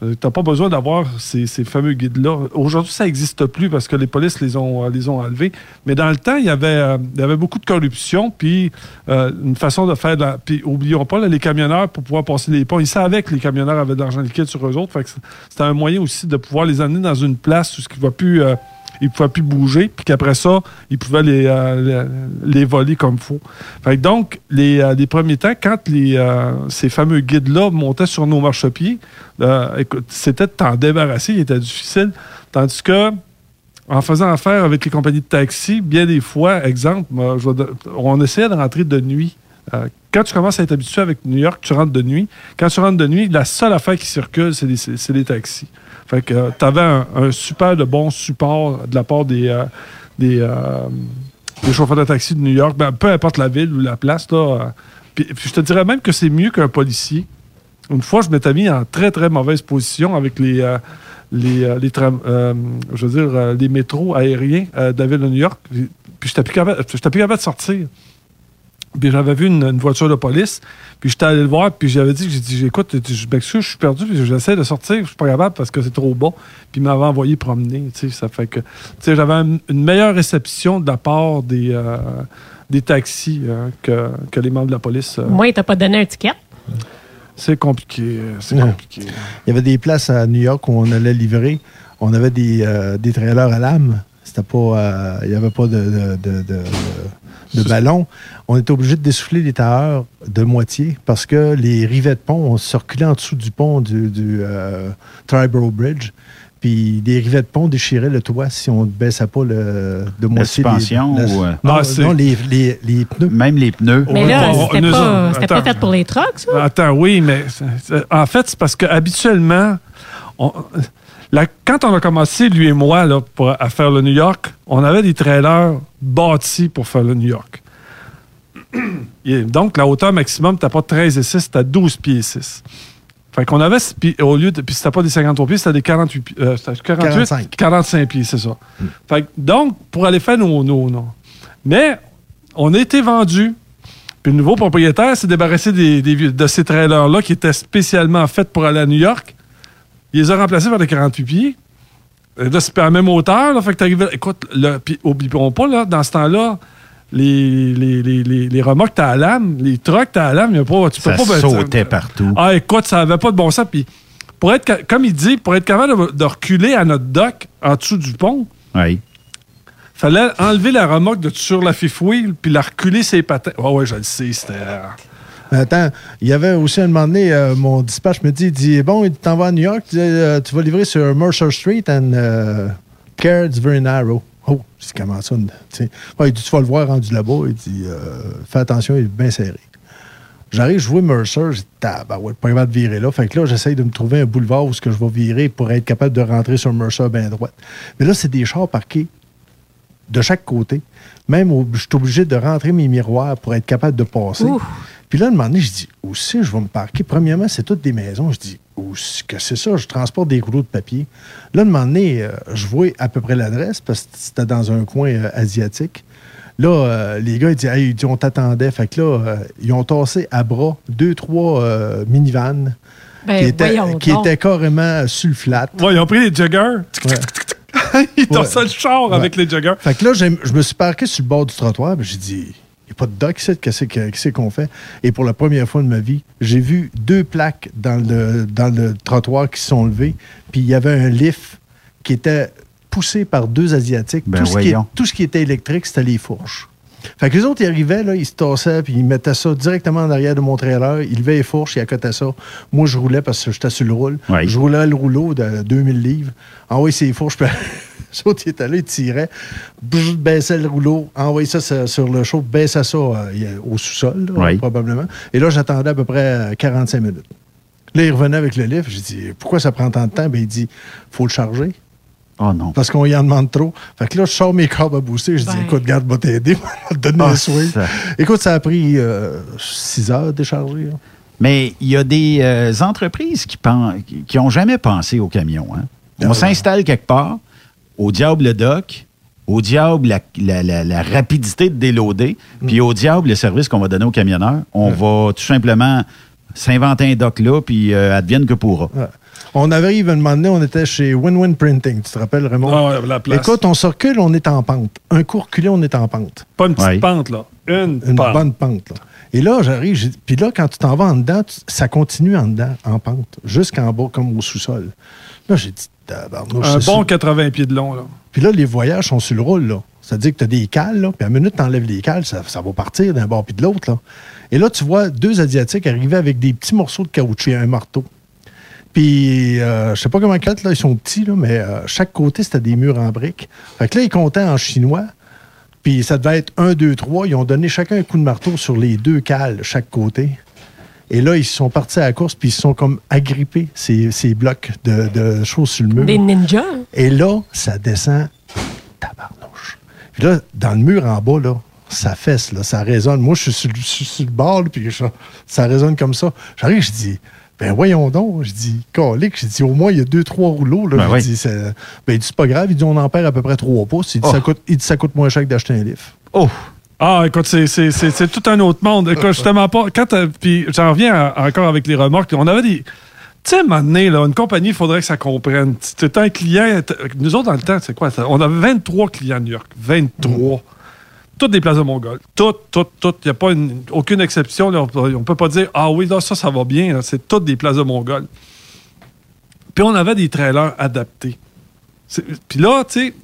tu n'as pas besoin d'avoir ces, fameux guides-là. Aujourd'hui, ça n'existe plus parce que les polices les ont, euh, les ont enlevés. Mais dans le temps, il y avait, euh, beaucoup de corruption, puis euh, une façon de faire... la- Puis, oublions pas, les camionneurs, pour pouvoir passer les ponts, ils savaient que les camionneurs avaient de l'argent liquide sur eux autres. C'était un moyen aussi de pouvoir les amener dans une place où ce qui va plus... ils ne pouvaient plus bouger, puis qu'après ça, ils pouvaient les, euh, les, les voler comme il faut. Donc, les, euh, les premiers temps, quand les, euh, ces fameux guides-là montaient sur nos marchepieds, c'était de t'en débarrasser, il était difficile. Tandis que, en faisant affaire avec les compagnies de taxi, bien des fois, exemple, on essayait de rentrer de nuit. Quand tu commences à être habitué avec New York, tu rentres de nuit. Quand tu rentres de nuit, la seule affaire qui circule, c'est les, c'est les taxis. Fait que tu avais un, super de bon support de la part des, euh, euh, des chauffeurs de taxi de New York. Ben, peu importe la ville ou la place, là, euh, Puis, je te dirais même que c'est mieux qu'un policier. Une fois, je m'étais mis en très, très mauvaise position avec les, euh, les, euh, euh, je veux dire, euh, les métros aériens euh, de la ville de New York. Puis je n'étais plus, plus capable de sortir. Puis j'avais vu une, une voiture de police, puis j'étais allé le voir, puis j'avais dit, j'ai dit, écoute, je m'excuse, je suis perdu, puis j'essaie de sortir, je suis pas capable parce que c'est trop bas. Puis il m'avait envoyé promener, tu sais, ça fait que, tu sais, j'avais un- une meilleure réception de la part des, euh, des taxis euh, que, que les membres de la police. euh. Moi, il t'a pas donné un ticket? C'est compliqué, c'est compliqué. Il y avait des places à New York où on allait livrer. On avait des, euh, des trailers à lame. C'était pas. euh, il n'y avait pas de, de, de, de- de ballon. On était obligé de dessouffler les tailleurs de moitié parce que les rivets de pont, on circulait en dessous du pont du, du euh, Triborough Bridge. Puis les rivets de pont déchiraient le toit si on ne baissait pas le, de moitié. les- suspension la- ou, euh? non, Ah, c'est- non, les, les, les pneus. Même les pneus. Mais là, on- c'était pas, c'était pas attends. fait pour les trucks, ça? Attends, oui, mais en fait, c'est parce quand on a commencé, lui et moi, là, pour, à faire le New York, on avait des trailers bâtis pour faire le New York. Donc, la hauteur maximum n'était pas 13 et 6, c'était 12 pieds et 6. Fait qu'on avait, puis au lieu de, puis c'était pas des 53 pieds, c'était des 48 pieds, euh, c'était 48, 45. 45 pieds, c'est ça. Fait que, donc, pour aller faire nos, nos, nos- Mais, on a été vendus. Puis le nouveau propriétaire s'est débarrassé des, de ces trailers-là qui étaient spécialement faits pour aller à New York. Il les a remplacés par des 48 pieds. Et là, c'est pas à la même hauteur. Là, fait que t'arrives- Écoute, là, puis oublions pas, là, dans ce temps-là, les, les, les, les, les remorques, t'as à lame, les trucks, t'as à lame, y a pas, tu peux Ça pas... ben, sautait partout. ah, écoute, ça avait pas de bon sens. Puis, pour être, comme il dit, pour être capable de, de reculer à notre dock en dessous du pont, Oui. fallait enlever la remorque de sur la wheel puis la reculer ses patins. Ouais, ouais, je le sais, c'était. Mais Attends, il y avait aussi un moment donné, euh, mon dispatch me dit, il dit bon, il t'en vas à New York, tu, euh, tu vas livrer sur Mercer Street and uh, it's very narrow. Oh, c'est comment ça? il dit, tu vas le voir rendu là-bas. Il dit, euh, fais attention, il est bien serré. J'arrive, je vois Mercer, je dis, bah ouais, pas capable de virer là. Fait que là, j'essaye de me trouver un boulevard où ce que je vais virer pour être capable de rentrer sur Mercer bien droite. Mais là, c'est des chars parqués de chaque côté. Même, je suis obligé de rentrer mes miroirs pour être capable de passer. Puis là, un moment donné, je dis, où c'est je vais me parquer? Premièrement, c'est toutes des maisons. Je dis, où c'est que c'est ça? Je transporte des rouleaux de papier. Là, un moment donné, euh, je vois à peu près l'adresse parce que c'était dans un coin euh, asiatique. Là, euh, les gars, ils disent, hey, ils disent, on t'attendait. Fait que là, euh, ils ont tassé à bras deux, trois euh, minivans Ben, qui, étaient, qui étaient carrément sur le flat. Ouais, ils ont pris les joggers. ils Ouais. ça le char avec les joggers. Fait que là, je me suis parqué sur le bord du trottoir, puis j'ai dit, n'y a pas de ici, qu'est-ce que- qu'est-ce qu'on fait? Et pour la première fois de ma vie, j'ai vu deux plaques dans le, dans le trottoir qui se sont levées, puis il y avait un lift qui était poussé par deux Asiatiques. Ben tout, ce qui tout ce qui était électrique, c'était les fourches. Fait que les autres, ils arrivaient, là, ils se tassaient, puis ils mettaient ça directement en arrière de mon trailer. Ils levaient les fourches, ils accotaient ça. Moi, je roulais parce que j'étais sur le roule. Je roulais le rouleau de 2000 livres. Envoyais ces fourches, puis les autres, ils étaient là, ils tiraient. Je baissais le rouleau, envoyais ça sur, le chaud, baissais ça euh, au sous-sol, probablement. Et là, j'attendais à peu près euh, 45 minutes. Là, il revenait avec le livre. J'ai dit, pourquoi ça prend tant de temps? Ben, il dit, faut le charger. Oh non. Parce qu'on y en demande trop. Fait que là, je sors mes câbles à booster. Je dis, écoute, garde, va t'aider. donner swing. ça- Écoute, ça a pris 6 heures à décharger. là. Mais il y a des euh, entreprises qui pen- qui n'ont jamais pensé au camion. hein. On Ah, s'installe quelque part, au diable le dock, au diable la, la- la- la rapidité de déloader, Mm. puis au diable le service qu'on va donner aux camionneurs. On va tout simplement s'inventer un dock là, puis euh, advienne que pourra. Ouais. On arrive à un moment donné, on était chez Win-Win Printing. Tu te rappelles, Raymond? Ah ouais, la place. Écoute, on se recule, on est en pente. Un coup reculé, on est en pente. Pas une petite Ouais. pente, là. Une, Une pente. bonne pente. Là. Et là, j'arrive. Puis là, quand tu t'en vas en dedans, tu- ça continue en dedans, en pente, jusqu'en bas, comme au sous-sol. Là, j'ai dit, tabarnouche, Un bon sûr. 80 pieds de long, là. Puis là, les voyages sont sur le roule, là. C'est-à-dire que tu as des cales, là, puis à la minute, tu enlèves les cales, ça, ça va partir d'un bord puis de l'autre, là. Et là, tu vois deux Asiatiques arriver avec des petits morceaux de caoutchouc et un marteau. Puis, euh, je sais pas comment ils là, ils sont petits, là, mais euh, chaque côté, c'était des murs en briques. Fait que là, ils comptaient en chinois. Puis ça devait être un, deux, trois. Ils ont donné chacun un coup de marteau sur les deux cales, chaque côté. Et là, ils sont partis à la course, puis ils se sont comme agrippés, ces, ces blocs de, de choses sur le mur. Des ninjas. Et là, ça descend tabarnouche. Puis là, dans le mur en bas, là, ça fesse, là, ça résonne. Moi, je suis sur, le- sur bord, puis je- ça résonne comme ça. J'arrive, je dis, ben voyons donc. Je dis, colique, je dis, au moins, il y a deux, trois rouleaux. Là. Ben Je oui. dis, c'est- ben, il dit, c'est pas grave. Il dit, on en perd à peu près trois pouces. Il dit, Oh. ça, coûte, il dit, ça coûte moins cher que d'acheter un livre. Oh! Ah, écoute, c'est- c'est c'est- c'est tout un autre monde. Écoute, justement pas. Quand t'as- puis j'en reviens à- encore avec les remorques. On avait des. Tu sais, à un moment donné, là, une compagnie, il faudrait que ça comprenne. Tu un client. Nous autres, dans le temps, c'est quoi? ça? On avait 23 clients à New York. 23. Toutes des places de Mongol. Toutes, toutes, toutes. Il n'y a pas une- aucune exception. là. On ne peut pas dire Ah oui, là, ça, ça va bien. C'est toutes des places de Mongol. Puis on avait des trailers adaptés. Puis là, tu sais,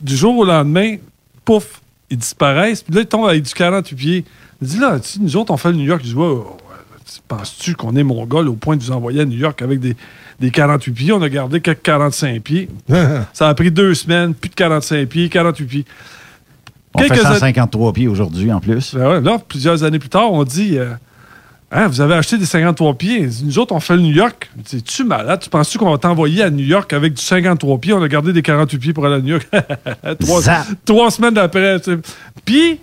du jour au lendemain, pouf, ils disparaissent. Puis là, ils tombent avec du 48 pieds. Il dit là, tu sais, nous autres, on fait le New York. Je dis, tu- penses-tu qu'on est mongol au point de vous envoyer à New York avec des, des 48 pieds? On a gardé quelques 45 pieds. Ça a pris deux semaines, plus de 45 pieds, 48 pieds. On fait Quelques années- 153 pieds aujourd'hui en plus. ben ouais, là, plusieurs années plus tard, on dit euh, Hein, Vous avez acheté des 53 pieds. Nous autres, on fait le New York. Es-tu malade? Tu penses-tu qu'on va t'envoyer à New York avec du 53 pieds? On a gardé des 48 pieds pour aller à New York. trois, trois semaines après. Puis,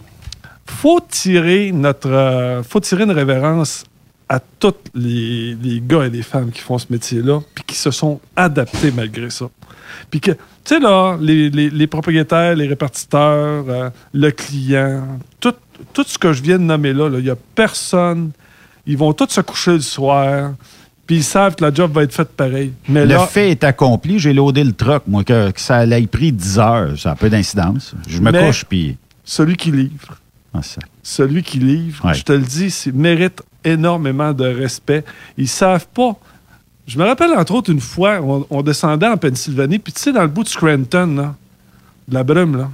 faut tirer notre. euh, faut tirer une révérence à tous les, les gars et les femmes qui font ce métier-là, puis qui se sont adaptés malgré ça. Puis que, tu sais, là, les, les- les propriétaires, les répartiteurs, euh, le client, tout, tout ce que je viens de nommer là, il n'y a personne. Ils vont tous se coucher le soir, puis ils savent que la job va être faite pareil. Mais le là, fait est accompli. J'ai loadé le truck, moi, que, que ça ait pris 10 heures. Ça a peu d'incidence. Je me couche, puis... celui qui livre, Ah, ça. celui qui livre, Ouais. je te le dis, c'est- mérite énormément de respect. Ils savent pas. Je me rappelle, entre autres, une fois, on, on descendait en Pennsylvanie, puis tu sais, dans le bout de Scranton, là, de la brume, là,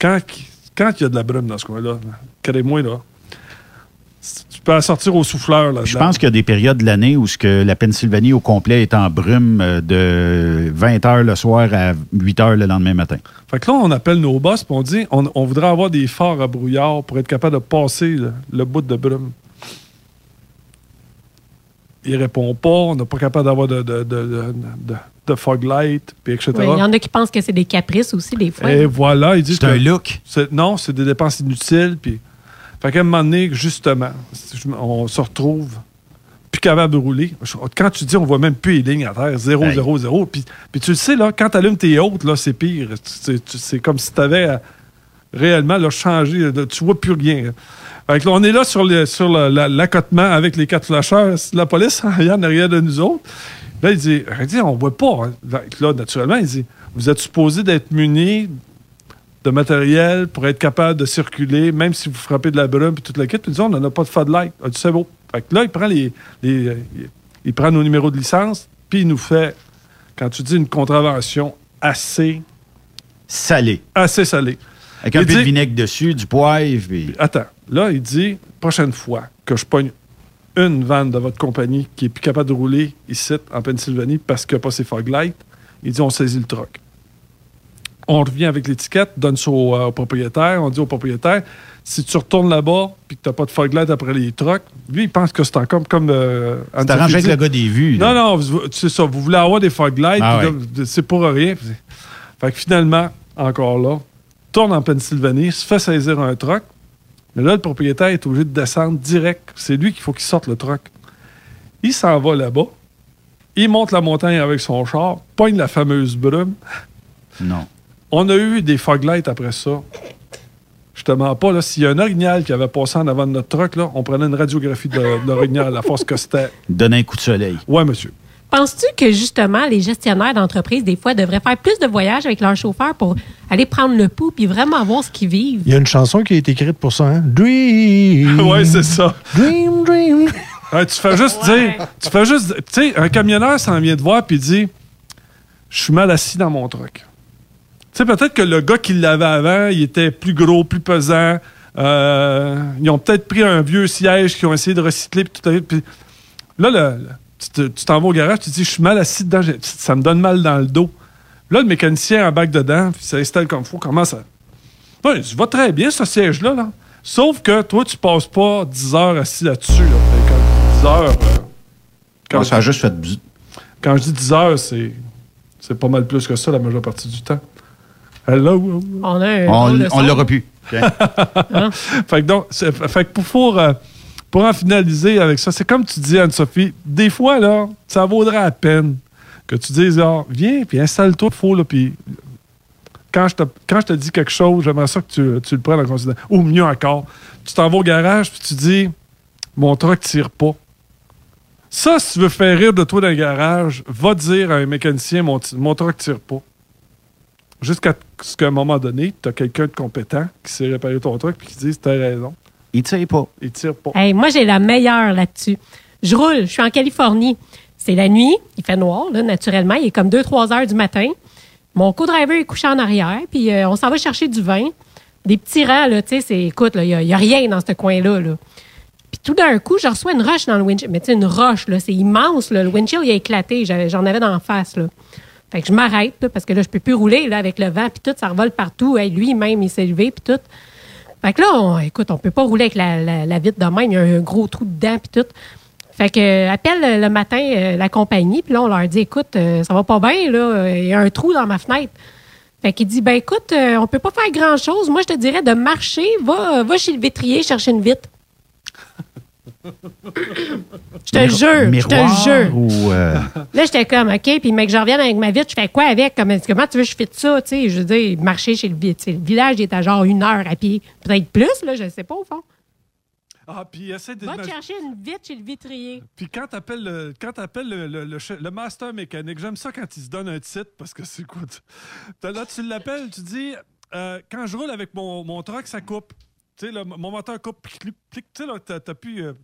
quand quand il y a de la brume dans ce coin-là, là, crée-moi, là, tu peux la sortir au souffleur, là. Je pense qu'il y a des périodes de l'année où ce que la Pennsylvanie au complet est en brume euh, de 20 heures le soir à 8 heures le lendemain matin. Fait que là, on appelle nos boss, puis on dit, on, on voudrait avoir des phares à brouillard pour être capable de passer le bout de brume. Il répond pas, on n'est pas capable d'avoir de, de, de, de- de- de fog light, puis etc. Oui, Il y en a qui pensent que c'est des caprices aussi, des fois. Et voilà, ils disent C'est un look. Non, c'est des dépenses inutiles. Puis... Fait qu'à un moment donné, justement, on se retrouve plus capable de rouler. Quand tu dis, on voit même plus les lignes à terre, 0, Hey. 0, 0. Puis, puis tu le sais, là, quand tu allumes tes hautes, là, c'est pire. C'est comme si tu avais réellement là, changé. là, Tu vois plus rien. Fait que là, on est là sur, sur l'accotement avec les quatre flasheurs. La police en en arrière de nous autres. Là, il dit, il on voit pas. hein. Là, naturellement, il dit, vous êtes supposé d'être munis de matériel pour être capable de circuler, même si vous frappez de la brume et toute la kit. Puis il dit, on n'en a pas de floodlight. Ah, c'est beau. Fait que là, il prend, les, les- il prend nos numéros de licence, puis il nous fait, quand tu dis une contravention assez, Salé. assez salée. Avec un Il peu de dit- vinaigre dessus, du poivre. puis- Attends, là, il dit, prochaine fois que je pogne une vanne de votre compagnie qui est plus capable de rouler ici, en Pennsylvanie, parce qu'il n'y a pas ses fog lights, il dit, on saisit le truck. On revient avec l'étiquette, donne ça au, euh, au propriétaire, on dit au propriétaire, si tu retournes là-bas puis que tu n'as pas de fog light après les trucks, lui, il pense que c'est encore comme... Euh, C'est arrangé avec le gars des vues. là. non, non, c'est ça. Vous voulez avoir des fog lights, Ah ouais. c'est pour rien. Fait que finalement, encore là, tourne en Pennsylvanie, se fait saisir un truck. Mais là, le propriétaire est obligé de descendre direct. C'est lui qu'il faut qu'il sorte le truck. Il s'en va là-bas. Il monte la montagne avec son char, pogne la fameuse brume. Non. On a eu des fog lights après ça. Je te mens pas, là. S'il y a un orignal qui avait passé en avant de notre truck, là, on prenait une radiographie de, de l'orignal à la force que c'était. Donne un coup de soleil. Ouais, monsieur. Penses-tu que justement les gestionnaires d'entreprise, des fois, devraient faire plus de voyages avec leurs chauffeurs pour aller prendre le pouls puis vraiment voir ce qu'ils vivent? Il y a une chanson qui a été écrite pour ça, hein? Dream. ouais, c'est ça. Dream, dream. Ouais, tu fais juste dire. Tu fais juste. Tu sais, un camionneur s'en vient te voir puis dit Je suis mal assis dans mon truck. Tu sais, peut-être que le gars qui l'avait avant, il était plus gros, plus pesant. Euh, ils ont peut-être pris un vieux siège qu'ils ont essayé de recycler. Puis tout à- là, le- le- tu te- tu t'en vas au garage, tu te dis Je suis mal assis dedans, ça me donne mal dans le dos. Là, le mécanicien embarque dedans, puis ça installe comme fou. Comment ça. Ouais, tu vas très bien, ce siège-là. Là. Sauf que toi, tu passes pas 10 heures assis là-dessus. Là. Fait que 10 heures. euh, quand, Ouais, ça a juste fait... quand je dis 10 heures, c'est, c'est pas mal plus que ça la majeure partie du temps. Hello? On a On, drôle de on son. l'aura pu. fait que donc, c'est- fait que pour, pour, euh, pour en finaliser avec ça, c'est comme tu dis, Anne-Sophie, des fois, là, ça vaudrait la peine que tu dises, viens, puis installe-toi, faut, là, puis quand je, te, quand je te dis quelque chose, j'aimerais ça que tu, tu le prennes en considération. Ou mieux encore, tu t'en vas au garage, puis tu dis, mon truck tire pas. Ça, si tu veux faire rire de toi dans le garage, va dire à un mécanicien, mon, mon truck tire pas. Jusqu'à ce qu'à un moment donné, tu as quelqu'un de compétent qui sait réparer ton truck puis qui dise T'as raison. Il tire pas. Il tire pas. Hey, moi, j'ai la meilleure là-dessus. Je roule, je suis en Californie. C'est la nuit, il fait noir, là, naturellement. Il est comme 2-3 heures du matin. Mon co-driver est couché en arrière, puis euh, on s'en va chercher du vin. Des petits rangs, là, tu sais, c'est, écoute, il n'y a, rien dans ce coin-là. Là. Puis tout d'un coup, je reçois une roche dans le windshield. Mais tu sais, une roche, là, c'est immense, là. Le windshield, il a éclaté. J'en avais d'en face, là. Fait que je m'arrête, là, parce que là, je peux plus rouler, là, avec le vent, puis tout, ça revole partout. Hey, lui-même, il s'est levé, puis tout. Fait que là, on- écoute, on peut pas rouler avec la, la, la vitre de. Il y a un gros trou dedans, puis tout. Fait que euh, appelle euh, le matin euh, la compagnie, puis là, on leur dit, écoute, euh, ça va pas bien, là. Il y a un trou dans ma fenêtre. Fait qu'il dit, ben écoute, on peut pas faire grand-chose. Moi, je te dirais de marcher. Va, va chez le vitrier chercher une vitre. Je te jure, je te jure. Ou, euh, Là, j'étais comme, OK, puis mec, je reviens avec ma vitre, je fais quoi avec? Comment, comment tu veux que je fasse ça? Tu sais, je veux dire, marcher chez le, le village, il est à genre une heure à pied. Peut-être plus, là, je sais pas, au fond. Ah, puis essaie de. Va te chercher une vitre chez le vitrier. Puis quand t'appelles le, quand t'appelles le, le, le le master mécanique, j'aime ça quand il se donne un titre parce que c'est quoi? Là, tu l'appelles, tu dis euh, quand je roule avec mon, mon truck, ça coupe. Tu sais, mon moteur coupe. Plic. Tu sais, là, t'as, t'as pu. euh,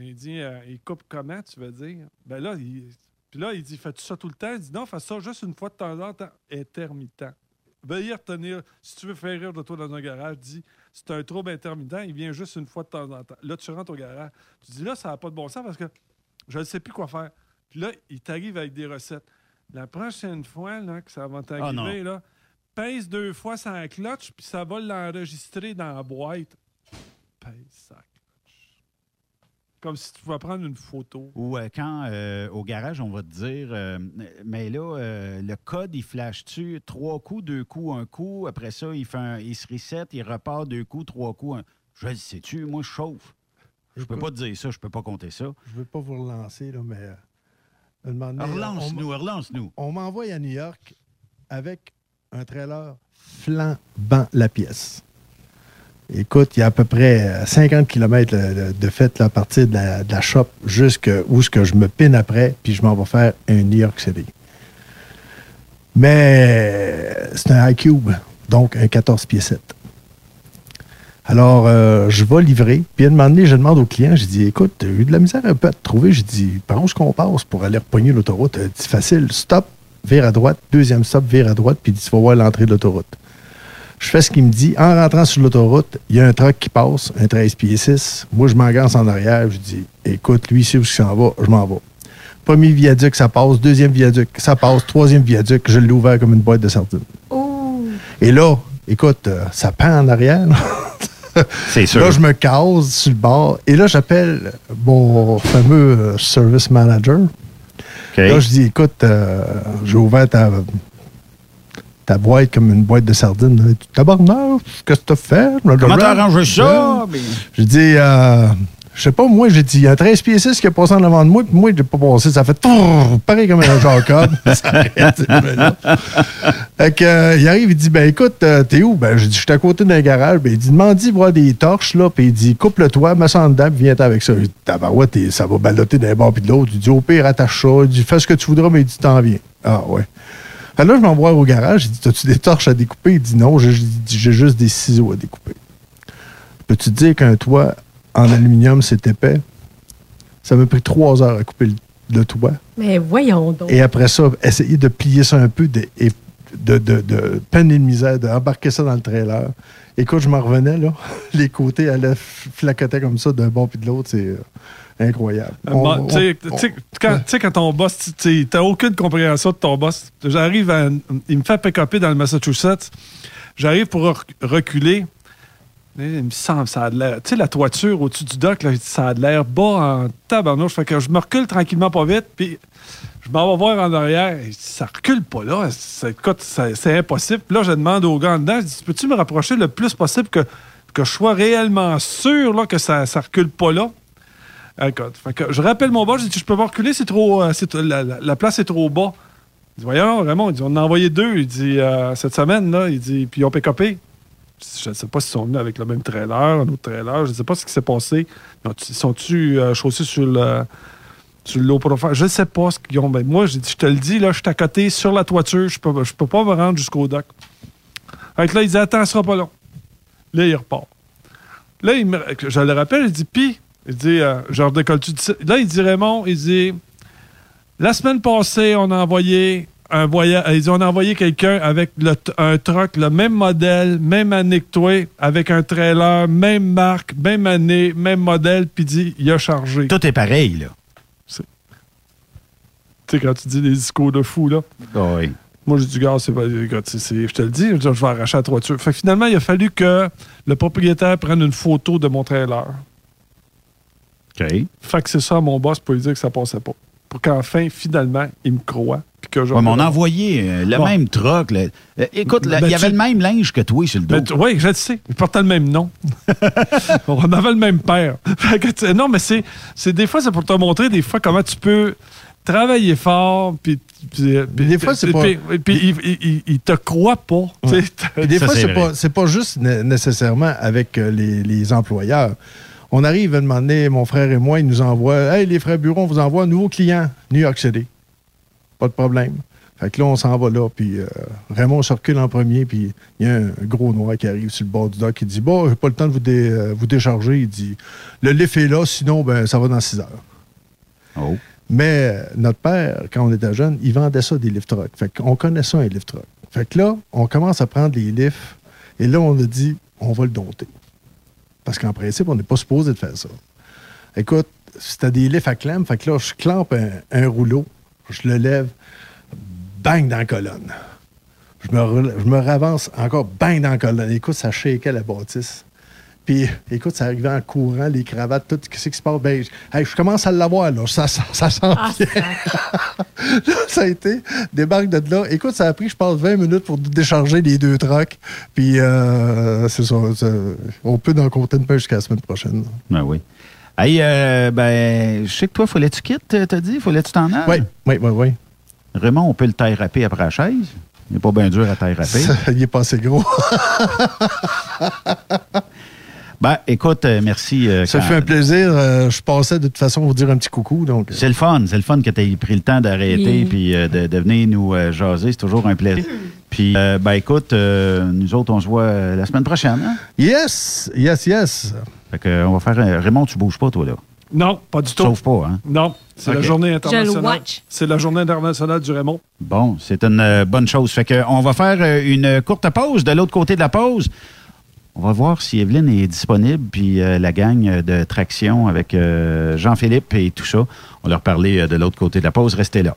il dit euh, il coupe comment, tu veux dire? Ben là, il. Puis là, il dit Fais-tu ça tout le temps? Il dit Non, fais ça juste une fois de temps en temps, intermittent. Veuillez retenir, si tu veux faire rire de toi dans un garage, dis c'est un trouble intermittent, il vient juste une fois de temps en temps. Là, tu rentres au garage. Tu dis là, ça n'a pas de bon sens parce que je ne sais plus quoi faire. Puis là, il t'arrive avec des recettes. La prochaine fois là, que ça va Ah, t'arriver, là, pèse deux fois sans clutch, puis ça va l'enregistrer dans la boîte. Pèse sa clutch. Comme si tu pouvais prendre une photo. Ou euh, quand euh, au garage, on va te dire, euh, mais là, euh, le code, il flash-tu trois coups, deux coups, un coup. Après ça, il, fait un- il se reset, il repart deux coups, trois coups. un- Je le sais-tu, moi, je chauffe. Je peux pas te dire ça, je peux pas compter ça. Je veux pas vous relancer, là, mais. euh, Relance-nous, on- relance-nous. On m'envoie à New York avec un trailer flambant la pièce. Écoute, il y a à peu près euh, 50 km de fait là, à partir de la, de shop jusqu'où je me pine après, puis je m'en vais faire un New York City. Mais c'est un iCube, donc un 14 pieds 7. Alors, euh, je vais livrer. Puis à un moment donné, je demande au client, je dis, écoute, j'ai eu de la misère un peu à te trouver? J'ai dit, par où est-ce qu'on passe pour aller repogner l'autoroute? Dit, facile, stop, vire à droite, deuxième stop, vire à droite, puis tu vas voir l'entrée de l'autoroute. Je fais ce qu'il me dit. En rentrant sur l'autoroute, il y a un truck qui passe, un 13 pieds 6. Moi, je m'engage en arrière. Je dis, écoute, lui, c'est où il s'en va, je m'en vais. Premier viaduc, ça passe. Deuxième viaduc, ça passe. Troisième viaduc, je l'ai ouvert comme une boîte de sardines. Et là, écoute, euh, ça pend en arrière. C'est sûr. Là, je me case sur le bord. Et là, j'appelle mon fameux euh, service manager. Là, je dis, écoute, euh, j'ai ouvert ta, ta boîte comme une boîte de sardines. tabarnak, qu'est-ce que t'as fait? Comment t'as arrangé ça? Mais- J'ai dit, euh, je sais pas, moi, j'ai dit, il y a un 13 pieds 6 qui est passé en avant de moi, puis moi, j'ai pas passé. Ça fait tourr, pareil comme un Jacob. Ça arrête. Fait que, euh, il arrive, il dit, ben écoute, euh, t'es où? Ben, j'ai dit, je suis à côté d'un garage. Ben, il dit, demande-y voir des torches, là, puis il dit, coupe le toit, mets ça en dedans, puis viens avec ça. J'ai dit, tabarouette, ça va balloter d'un bord puis de l'autre. Il dit, au pire, attache ça. Il dit, fais ce que tu voudras, mais il dit, t'en viens. Ah, ouais. Alors là, je m'envoie au garage. Il dit, t'as-tu des torches à découper? Il dit, non, j'ai j'ai juste des ciseaux à découper. Peux-tu dire qu'un toit en aluminium, c'est épais? Ça m'a pris trois heures à couper le, le toit. Mais voyons donc. Et après ça, essayer de plier ça un peu de, et de, de, de peine et de misère, d'embarquer ça dans le trailer. Écoute, je m'en revenais, là. Les côtés allaient flacoter comme ça d'un bord puis de l'autre. C'est euh, incroyable. Euh, on- tu sais, quand, quand ton boss, tu- n'as aucune compréhension de ton boss. J'arrive à. Il me fait pick-upper dans le Massachusetts. J'arrive pour rec- reculer. Il me semble, ça a de l'air. Tu sais, la toiture au-dessus du dock, là, ça a de l'air bas en tabarnouche. Fait que je me recule tranquillement pas vite, puis je m'en vais voir en arrière. et ça recule pas là. C'est impossible. Puis là, je demande au gars en dedans, je dis, peux-tu me rapprocher le plus possible que, que je sois réellement sûr là, que ça, ça recule pas là? Fait je rappelle mon boss, je dis, je peux pas reculer, c'est trop, euh, la, la- la place est trop bas. Il dit, voyons, Raymond, il dit, on en a envoyé deux. Il dit, euh, cette semaine, là, il dit, puis ils ont pick-upé. Je ne sais pas s'ils sont venus avec le même trailer, un autre trailer. Je ne sais pas ce qui s'est passé. Ils ont- Ils sont-tu euh, chaussés sur le, sur le low profile? Je ne sais pas ce qu'ils ont. Ben, moi, dit, je te le dis, là, je suis à côté sur la toiture. Je ne peux, peux pas me rendre jusqu'au dock. Fait que là, il dit, attends, ce sera pas long. Là, il repart. Là, il me- je le rappelle, il dit, pis, il dit, euh, je redécolle-tu d'ici? Là, il dit, Raymond, il dit, la semaine passée, on a envoyé un voyage. Ils ont envoyé quelqu'un avec un truck, le même modèle, même année que toi, avec un trailer, même marque, même année, même modèle, puis il dit, il a chargé. Tout est pareil, là. Tu sais, quand tu dis des discours de fou, là. Oui. Moi, j'ai dit, gars, c'est pas. Je te le dis, je vais arracher la toiture. Fait que finalement, il a fallu que le propriétaire prenne une photo de mon trailer. OK. Fait que c'est ça à mon boss pour lui dire que ça passait pas. Pour qu'enfin, finalement, il me croit. Que Ouais, mais on a envoyé euh, le Bon. même truck. là. Euh, écoute, Ben, il y avait le même linge que toi sur le dos. oui, je le sais. Il portait le même nom. On avait le même père. Non, mais c'est des fois, c'est pour te montrer des fois comment tu peux travailler fort, puis, des fois, c'est pas- puis- puis il, il- il- il te croit pas. Puis des fois, c'est pas, c'est pas juste né- nécessairement avec euh, les, les employeurs. On arrive à demander, mon frère et moi, ils nous envoient Hey, les frères Bureau, on vous envoie un nouveau client, New York City. Pas de problème. Fait que là, on s'en va là, puis euh, Raymond circule en premier, puis il y a un gros noir qui arrive sur le bord du dock, qui dit Bon, j'ai pas le temps de vous, dé- euh, vous décharger. Il dit Le lift est là, sinon, ben, ça va dans 6 heures. Oh. Mais notre père, quand on était jeune, il vendait ça des lift trucks. Fait qu'on ça, un lift truck. Fait que là, on commence à prendre les lifts, et là, on a dit, on va le dompter. Parce qu'en principe, on n'est pas supposé de faire ça. Écoute, c'était des lifts à clamp, fait que là, je clampe un, rouleau, je le lève, bang dans la colonne. Je me, je me ravance encore, bang dans la colonne. Écoute, ça shakeait la bâtisse. Puis, écoute, ça arrivait en courant, les cravates, tout, qu'est-ce qui se passe? Ben, je, hey, je commence à l'avoir, là. Ça, ça, ça sent bien. Là, ça a été, débarque de là. Écoute, ça a pris, je pense, 20 minutes pour décharger les deux trucks. Puis, euh, c'est ça, ça- On peut en compter une peu jusqu'à la semaine prochaine. Ben oui. Hey, euh, ben, je sais que toi, fallait que tu quittes, euh, t'as dit? Fallait que tu t'en ailles? Oui, oui, oui, oui. Raymond, on peut le taille râper après la chaise. Il n'est pas bien dur à taille râper. Ça, il est pas assez gros. ben, écoute, euh, merci. euh, Ça quand- fait un plaisir. Euh, je passais de toute façon vous dire un petit coucou. Donc, euh, C'est le fun. C'est le fun que tu aies pris le temps d'arrêter Oui. puis euh, de, de venir nous euh, jaser. C'est toujours un plaisir. Puis, euh, ben, écoute, euh, nous autres, on se voit la semaine prochaine. Hein? Yes, yes, yes. Fait que, on va faire. un- Raymond, tu bouges pas, toi, là? Non, pas du tout. Sauf pas, hein? Non, c'est la journée Je le internationale. watch. C'est la journée internationale du Raymond. Bon, c'est une euh, bonne chose. Fait que, on va faire euh, une courte pause. De l'autre côté de la pause, on va voir si Evelyne est disponible, puis euh, la gang euh, de Traction avec euh, Jean-Philippe et tout ça. On leur parler de l'autre côté de la pause. Restez là.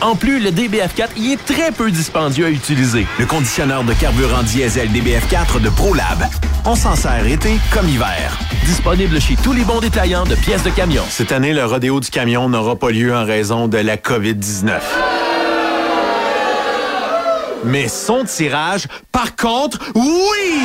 En plus, le DBF4 y est très peu dispendieux à utiliser. Le conditionneur de carburant diesel DBF4 de ProLab. On s'en sert été comme hiver. Disponible chez tous les bons détaillants de pièces de camion. Cette année, le rodéo du camion n'aura pas lieu en raison de la COVID-19. Mais son tirage, par contre, oui!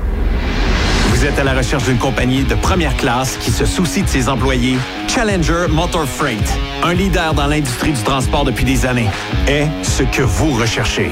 Vous êtes à la recherche d'une compagnie de première classe qui se soucie de ses employés? Challenger Motor Freight, un leader dans l'industrie du transport depuis des années, est ce que vous recherchez.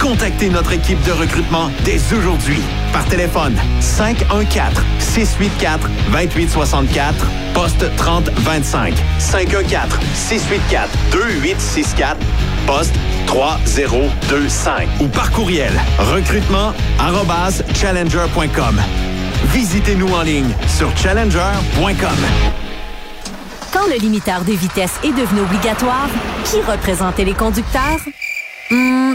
Contactez notre équipe de recrutement dès aujourd'hui par téléphone 514 684 2864 poste 3025 514 684 2864 poste 3025 ou par courriel recrutement arobase challenger.com. Visitez-nous en ligne sur challenger.com. Quand le limiteur de vitesse est devenu obligatoire, qui représentait les conducteurs? Hmm,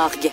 Торге.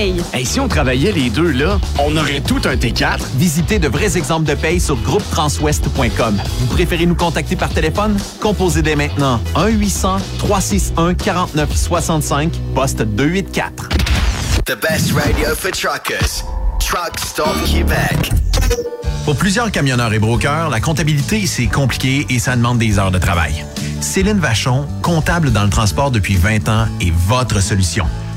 paye. Hey, si on travaillait les deux, là, on aurait tout un T4. Visitez de vrais exemples de paye sur groupetranswest.com. Vous préférez nous contacter par téléphone? Composez dès maintenant 1-800-361-4965, poste 284. The best radio for truckers. Truck Stop Québec. Pour plusieurs camionneurs et brokers, la comptabilité, c'est compliqué et ça demande des heures de travail. Céline Vachon, comptable dans le transport depuis 20 ans, est votre solution.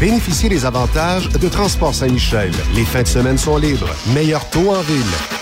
bénéficiez des avantages de Transport Saint-Michel. Les fins de semaine sont libres. Meilleur taux en ville.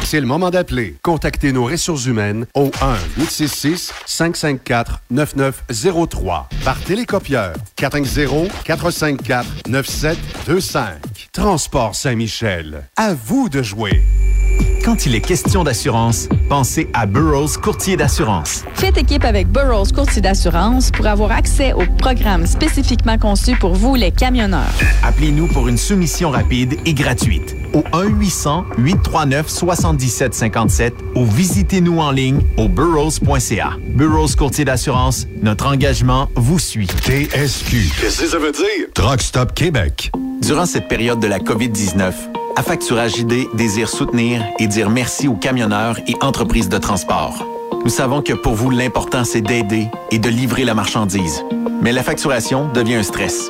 C'est le moment d'appeler. Contactez nos ressources humaines au 1-866-554-9903 par télécopieur 450-454-9725. Transport Saint-Michel. À vous de jouer. Quand il est question d'assurance, pensez à Burroughs Courtier d'assurance. Faites équipe avec Burroughs Courtier d'assurance pour avoir accès aux programmes spécifiquement conçus pour vous, les camionneurs. Appelez-nous pour une soumission rapide et gratuite au 1-800-839-7757 ou visitez-nous en ligne au burrows.ca. Burroughs Courtier d'assurance, notre engagement vous suit. TSQ. Qu'est-ce que ça veut dire? Truck Stop Québec. Durant cette période de la COVID-19, Affacturage ID désire soutenir et dire merci aux camionneurs et entreprises de transport. Nous savons que pour vous, l'important, c'est d'aider et de livrer la marchandise. Mais la facturation devient un stress.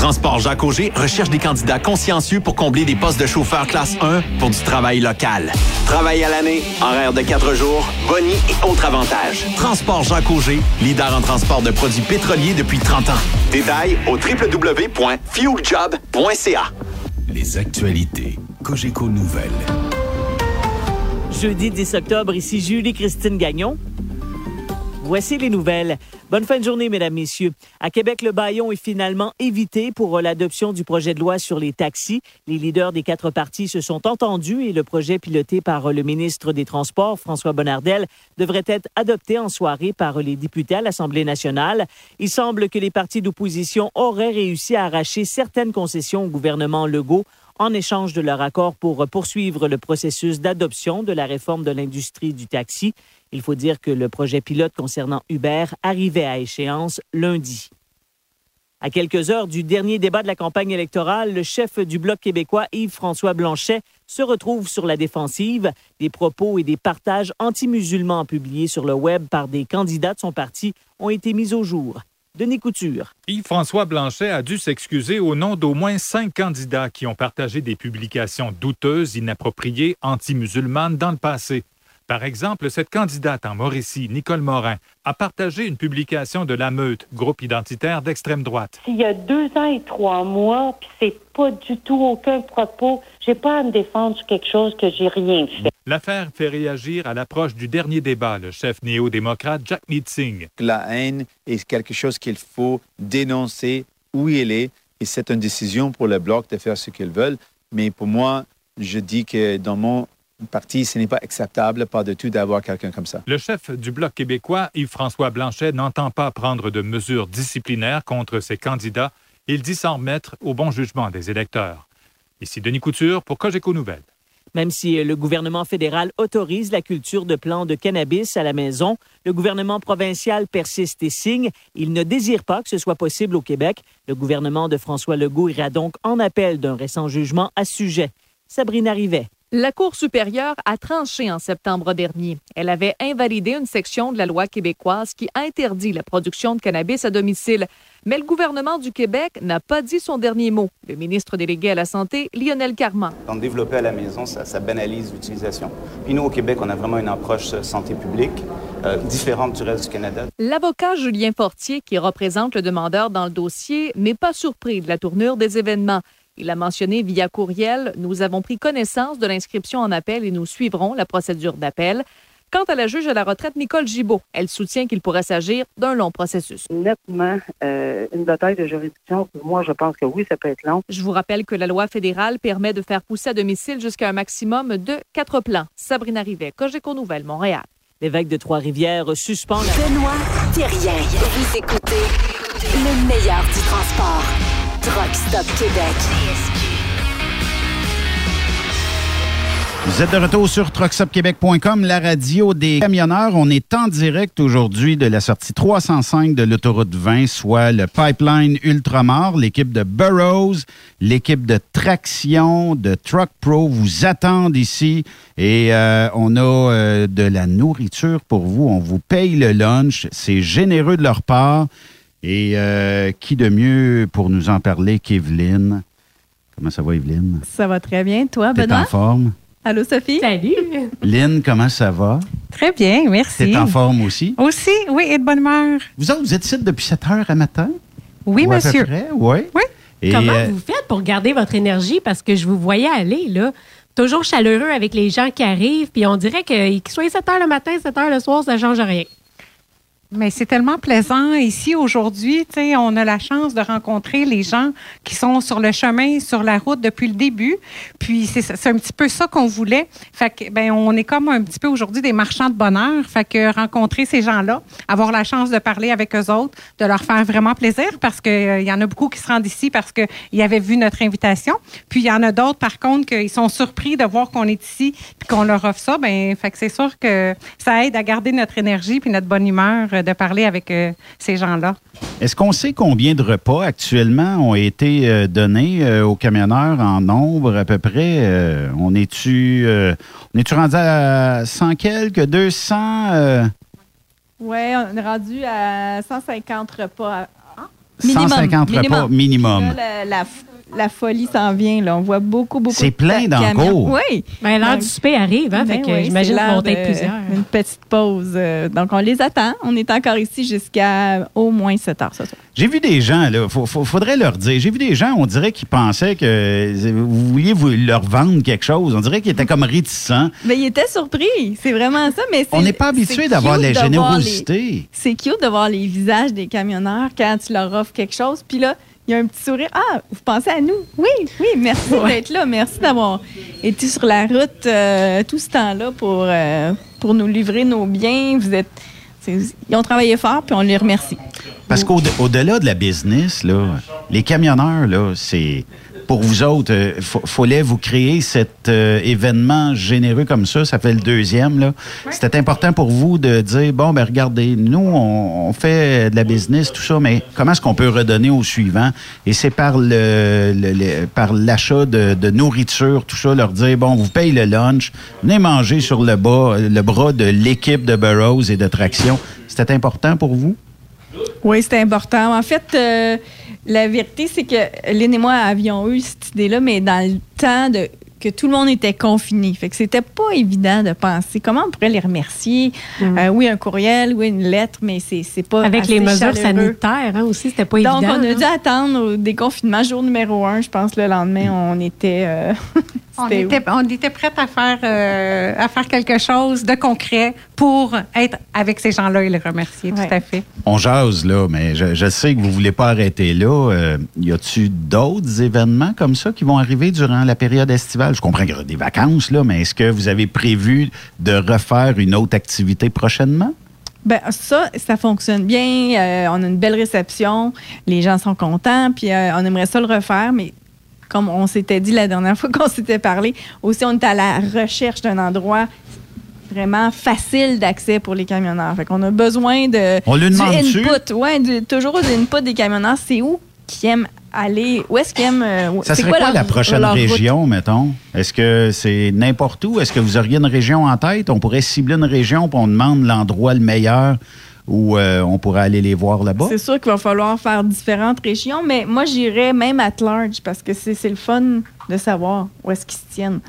Transport Jacques Auger recherche des candidats consciencieux pour combler des postes de chauffeur classe 1 pour du travail local. Travail à l'année, horaire de 4 jours, boni et autres avantages. Transport Jacques Auger, leader en transport de produits pétroliers depuis 30 ans. Détails au www.fueljob.ca. Les actualités Cogeco Nouvelles. Jeudi 10 octobre, ici Julie-Christine Gagnon. Voici les nouvelles. Bonne fin de journée, mesdames, messieurs. À Québec, le baillon est finalement évité pour l'adoption du projet de loi sur les taxis. Les leaders des quatre partis se sont entendus et le projet piloté par le ministre des Transports, François Bonnardel, devrait être adopté en soirée par les députés à l'Assemblée nationale. Il semble que les partis d'opposition auraient réussi à arracher certaines concessions au gouvernement Legault en échange de leur accord pour poursuivre le processus d'adoption de la réforme de l'industrie du taxi. Il faut dire que le projet pilote concernant Uber arrivait à échéance lundi. À quelques heures du dernier débat de la campagne électorale, le chef du Bloc québécois, Yves-François Blanchet, se retrouve sur la défensive. Des propos et des partages anti-musulmans publiés sur le web par des candidats de son parti ont été mis au jour. Denis Couture. Yves-François Blanchet a dû s'excuser au nom d'au moins cinq candidats qui ont partagé des publications douteuses, inappropriées, anti-musulmanes dans le passé. Par exemple, cette candidate en Mauricie, Nicole Morin, a partagé une publication de La Meute, groupe identitaire d'extrême droite. S'il y a deux ans et trois mois, puis c'est pas du tout aucun propos, j'ai pas à me défendre sur quelque chose que j'ai rien fait. L'affaire fait réagir à l'approche du dernier débat le chef néo-démocrate Jack Singh. La haine est quelque chose qu'il faut dénoncer où il est, et c'est une décision pour le Bloc de faire ce qu'ils veulent. Mais pour moi, je dis que dans mon parti, ce n'est pas acceptable, pas du tout, d'avoir quelqu'un comme ça. Le chef du Bloc québécois, Yves-François Blanchet, n'entend pas prendre de mesures disciplinaires contre ses candidats. Il dit s'en remettre au bon jugement des électeurs. Ici Denis Couture pour Cogeco Nouvelles. Même si le gouvernement fédéral autorise la culture de plants de cannabis à la maison, le gouvernement provincial persiste et signe. Il ne désire pas que ce soit possible au Québec. Le gouvernement de François Legault ira donc en appel d'un récent jugement à ce sujet. Sabrina Rivet. La Cour supérieure a tranché en septembre dernier. Elle avait invalidé une section de la loi québécoise qui interdit la production de cannabis à domicile. Mais le gouvernement du Québec n'a pas dit son dernier mot. Le ministre délégué à la Santé, Lionel Carman. Développer à la maison, ça, ça banalise l'utilisation. Puis nous, au Québec, on a vraiment une approche euh, santé publique euh, différente du reste du Canada. L'avocat Julien Fortier, qui représente le demandeur dans le dossier, n'est pas surpris de la tournure des événements. Il a mentionné via courriel Nous avons pris connaissance de l'inscription en appel et nous suivrons la procédure d'appel. Quant à la juge à la retraite, Nicole Gibault, elle soutient qu'il pourrait s'agir d'un long processus. Nettement, euh, une bataille de juridiction, moi, je pense que oui, ça peut être long. Je vous rappelle que la loi fédérale permet de faire pousser à domicile jusqu'à un maximum de quatre plants. Sabrina Rivet, Cogeco Nouvelle, Montréal. L'évêque de Trois-Rivières suspend la... Benoît Thérien. Vous écoutez le meilleur du transport. Québec. Vous êtes de retour sur truckstopquebec.com, la radio des camionneurs. On est en direct aujourd'hui de la sortie 305 de l'autoroute 20, soit le pipeline Ultramar. L'équipe de Burroughs, l'équipe de Traction, de Truck Pro vous attendent ici et euh, on a euh, de la nourriture pour vous. On vous paye le lunch. C'est généreux de leur part. Et euh, qui de mieux pour nous en parler qu'Evelyne? Comment ça va, Evelyne? Ça va très bien. Toi, T'es Benoît? en forme? Allô, Sophie? Salut. Lynn, comment ça va? Très bien, merci. T'es en forme aussi? Aussi, oui, et de bonne humeur. Vous autres, vous êtes ici depuis 7 heures à matin? Oui, Ou à peu monsieur. près, Oui. Oui. Et, Comment euh, vous faites pour garder votre énergie? Parce que je vous voyais aller, là, toujours chaleureux avec les gens qui arrivent, puis on dirait que qu'ils soient 7 heures le matin, 7 heures le soir, ça change rien. Mais c'est tellement plaisant. Ici, aujourd'hui, on a la chance de rencontrer les gens qui sont sur le chemin, sur la route depuis le début. Puis, c'est un petit peu ça qu'on voulait. Fait que, ben, on est comme un petit peu aujourd'hui des marchands de bonheur. Fait que rencontrer ces gens-là, avoir la chance de parler avec eux autres, de leur faire vraiment plaisir parce qu'il y en a beaucoup qui se rendent ici parce qu'ils avaient vu notre invitation. Puis, il y en a d'autres, par contre, qu'ils sont surpris de voir qu'on est ici puis qu'on leur offre ça. Ben, fait que c'est sûr que ça aide à garder notre énergie puis notre bonne humeur euh, de parler avec euh, ces gens-là. Est-ce qu'on sait combien de repas actuellement ont été euh, donnés euh, aux camionneurs en nombre à peu près? Euh, on est-tu euh, on est-tu rendu à 100 quelques, 200? euh, Oui, on est rendu à 150 repas. Ah, 150 repas minimum. Là, la, la- la folie s'en vient. Là. On voit beaucoup, beaucoup C'est de plein dans le camions. cours. Oui. Ben, l'heure Donc- du souper arrive, hein, Ben que oui, j'imagine être de- plusieurs. Une petite pause. euh, donc, on les attend. On est encore ici jusqu'à au moins 7 heures ce soir. J'ai vu des gens, là, faut- faut- faudrait leur dire. J'ai vu des gens, on dirait qu'ils pensaient que vous vouliez vous leur vendre quelque chose. On dirait qu'ils étaient comme réticents. Mais il était surpris. C'est vraiment ça. Mais c'est- On n'est pas habitué d'avoir la générosité. C'est cute de voir les visages des camionneurs quand tu leur offres quelque chose. Puis là, il y a un petit sourire. Ah, vous pensez à nous? Oui, oui, merci d'être là. Merci d'avoir été sur la route euh, tout ce temps-là pour, euh, pour nous livrer nos biens. Vous êtes. Ils ont travaillé fort, puis on les remercie. Parce qu'au-delà de la business, là, les camionneurs, là, c'est pour vous autres, il fallait vous créer cet euh, événement généreux comme ça? Ça fait le deuxième. là. C'était important pour vous de dire bon, ben regardez, nous, on, on fait de la business, tout ça, mais comment est-ce qu'on peut redonner au suivant? Et c'est par le, le- le- par l'achat de, de nourriture, tout ça, leur dire bon, vous payez le lunch, venez manger sur le bas, le bras de l'équipe de Burroughs et de Traction. C'était important pour vous? Oui, c'était important. En fait, euh, la vérité, c'est que Lynn et moi avions eu cette idée-là, mais dans le temps de que tout le monde était confiné. Fait que c'était pas évident de penser comment on pourrait les remercier. Euh, oui, un courriel, oui, une lettre, mais c'est c'est pas Avec assez les mesures chaleureux. sanitaires hein, aussi, c'était pas Donc, évident. on a hein. dû attendre au déconfinement, jour numéro un. Je pense le lendemain, on était. euh, On était, on était prête à faire, euh, à faire quelque chose de concret pour être avec ces gens-là et les remercier, tout à fait. On jase, là, mais je, je sais que vous ne voulez pas arrêter là. Euh, y a-tu d'autres événements comme ça qui vont arriver durant la période estivale? Je comprends qu'il y aura des vacances, là, mais est-ce que vous avez prévu de refaire une autre activité prochainement? Ben, ça, ça fonctionne bien. Euh, on a une belle réception. Les gens sont contents. Puis euh, on aimerait ça le refaire, mais comme on s'était dit la dernière fois qu'on s'était parlé, aussi on est à la recherche d'un endroit vraiment facile d'accès pour les camionneurs. Fait qu'on a besoin de On lui du input. Ouais, du- toujours du input des camionneurs. C'est où qui aiment aller? Où est-ce qu'ils aiment? euh, Ça serait quoi, leur- la prochaine route? région, mettons? Est-ce que c'est n'importe où? Est-ce que vous auriez une région en tête? On pourrait cibler une région puis on demande l'endroit le meilleur où euh, on pourrait aller les voir là-bas? C'est sûr qu'il va falloir faire différentes régions, mais moi, j'irais même at large parce que c'est c'est le fun de savoir où est-ce qu'ils se tiennent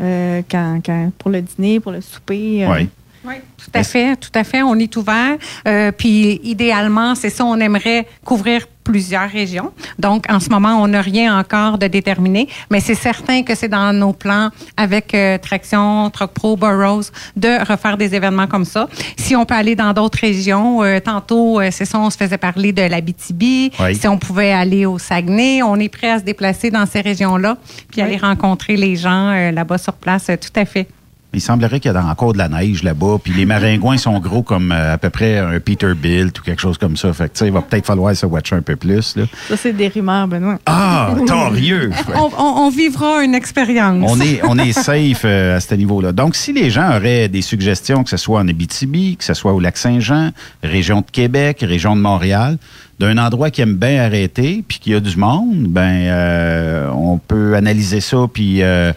euh, quand, quand- pour le dîner, pour le souper. euh. Oui, tout à fait, tout à fait. On est ouvert. Euh, puis idéalement, c'est ça, on aimerait couvrir plusieurs régions. Donc, en ce moment, on n'a rien encore de déterminé, mais c'est certain que c'est dans nos plans avec euh, Traction, Truck Pro, Burroughs, de refaire des événements comme ça. Si on peut aller dans d'autres régions, euh, tantôt, euh, c'est ça, on se faisait parler de l'Abitibi. Oui. Si on pouvait aller au Saguenay, on est prêt à se déplacer dans ces régions-là, puis aller rencontrer les gens euh, là-bas sur place, tout à fait. Il semblerait qu'il y a encore de la neige là-bas, puis les maringouins sont gros comme euh, à peu près un Peterbilt ou quelque chose comme ça. Fait que, tu sais, il va peut-être falloir se watcher un peu plus. Là. Ça, c'est des rumeurs, Benoît. Ah, torieux! On, on- on vivra une expérience. On est, on est safe euh, à ce niveau-là. Donc, si les gens auraient des suggestions, que ce soit en Abitibi, que ce soit au Lac-Saint-Jean, région de Québec, région de Montréal, d'un endroit qui aime bien arrêter, puis qu'il y a du monde, ben, euh, on peut analyser ça, puis euh,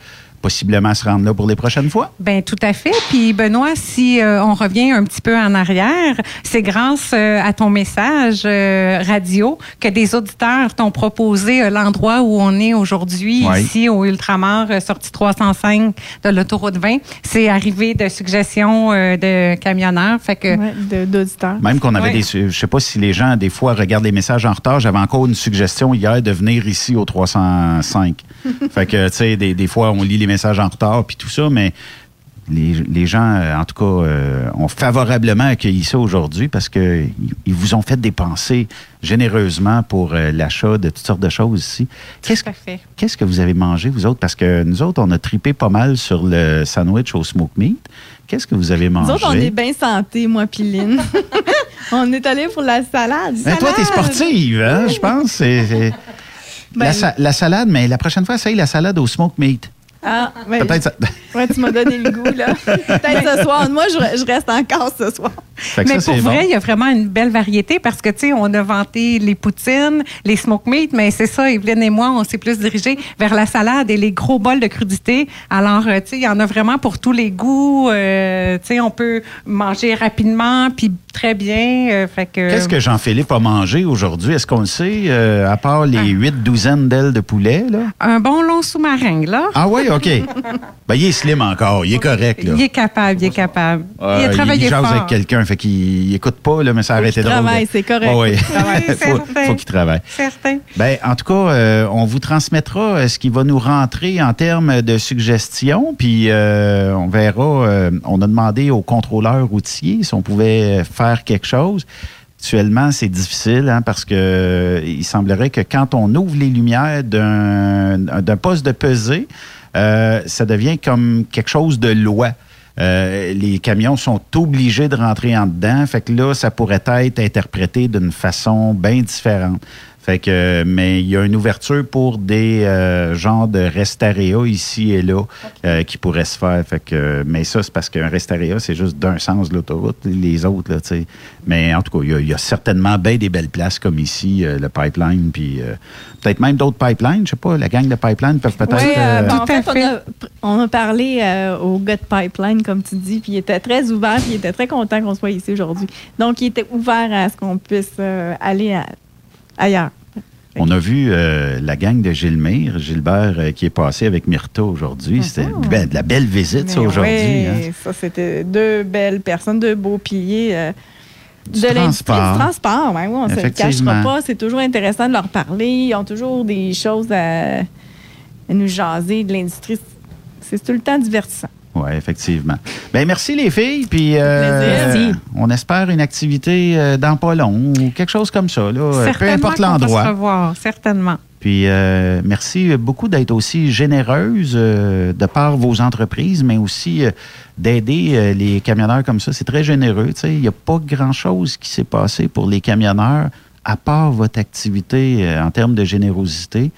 possiblement se rendre là pour les prochaines fois. Ben tout à fait. Puis Benoît, si euh, on revient un petit peu en arrière, c'est grâce euh, à ton message euh, radio que des auditeurs t'ont proposé euh, l'endroit où on est aujourd'hui Ouais. ici au Ultramar euh, sortie 305 de l'autoroute 20. C'est arrivé de suggestions euh, de camionneurs, fait que Ouais, de- d'auditeurs. Même qu'on avait Ouais. des. Je sais pas si les gens, des fois, regardent les messages en retard. J'avais encore une suggestion hier de venir ici au 305. fait que, tu sais, des, des fois, on lit les messages en retard puis tout ça, mais les, les gens, euh, en tout cas, euh, ont favorablement accueilli ça aujourd'hui parce que ils- ils vous ont fait dépenser généreusement pour euh, l'achat de toutes sortes de choses ici. Qu'est-ce, qu'est-ce que vous avez mangé, vous autres? Parce que nous autres, on a tripé pas mal sur le sandwich au smoke meat. Qu'est-ce que vous avez Nous mangé? autres, on est bien santé, moi puis Lynn. on est allé pour la salade. Ben, toi, t'es sportive, hein, je pense. C'est, c'est- Ben, la, sa- la salade, mais la prochaine fois, essaye la salade au smoke meat. Ah, ben, Peut-être ça. Ouais, tu m'as donné le goût, là. Peut-être ce soir. Moi, je, je reste encore ce soir. Fait que mais ça, pour c'est vrai, bon. il y a vraiment une belle variété parce que, tu sais, on a vanté les poutines, les smoke meat, mais c'est ça, Evelyne et moi, on s'est plus dirigé vers la salade et les gros bols de crudité. Alors, euh, tu sais, il y en a vraiment pour tous les goûts. Euh, tu sais, on peut manger rapidement puis très bien. euh, fait que... Qu'est-ce que Jean-Philippe a mangé aujourd'hui? Est-ce qu'on le sait, euh, à part Ah. les huit douzaines d'ailes de poulet? Là? Un bon long sous-marin, là. Ah oui, OK. ben, il est slim encore. Il est correct. Là. Il est capable, il est capable. Euh, il a travaillé il jase fort. avec quelqu'un, fait qu'il il écoute pas, là, mais ça a arrêté qu'il drôle. travaille, c'est correct. Ah oui. Faut qu'il travaille. Oui, faut, certain. faut qu'il travaille. Certain. Ben, en tout cas, euh, on vous transmettra euh, ce qui va nous rentrer en termes de suggestions, puis euh, on verra. on a demandé au contrôleur routier si on pouvait faire quelque chose. Actuellement, c'est difficile hein, parce que il semblerait que quand on ouvre les lumières d'un poste de pesée, euh, ça devient comme quelque chose de loi. Euh, les camions sont obligés de rentrer en dedans. Fait que là, ça pourrait être interprété d'une façon bien différente. Fait que, mais il y a une ouverture pour des euh, genres de restaréa ici et là euh, qui pourraient se faire. Fait que, mais ça, c'est parce qu'un restaréa, c'est juste d'un sens de l'autoroute. Les autres, là, tu sais. Mais en tout cas, il y a- il y, a certainement bien des belles places comme ici, euh, le pipeline, puis euh, peut-être même d'autres pipelines. Je sais pas, la gang de pipeline peuvent peut-être. Oui, euh, ben, en fait, on a, on a parlé euh, au gars de Pipeline, comme tu dis, puis il était très ouvert, puis il était très content qu'on soit ici aujourd'hui. Donc, il était ouvert à ce qu'on puisse euh, aller à- ailleurs. On a vu euh, la gang de Gilmire, Gilbert, euh, qui est passé avec Myrta aujourd'hui. C'était ben, de la belle visite, ça, aujourd'hui. oui, hein. ça, c'était deux belles personnes, deux beaux piliers. euh, Du de l'industrie du transport. Oui, on ne se le cachera pas. C'est toujours intéressant de leur parler. Ils ont toujours des choses à, à nous jaser de l'industrie. C'est tout le temps divertissant. Oui, effectivement. Ben merci les filles, puis euh, on espère une activité euh, dans pas long ou quelque chose comme ça, là, euh, peu importe se l'endroit. revoir, certainement. Puis euh, merci beaucoup d'être aussi généreuse de par vos entreprises, mais aussi d'aider les camionneurs comme ça. C'est très généreux. Il n'y a pas grand-chose qui s'est passé pour les camionneurs à part votre activité en termes de générosité.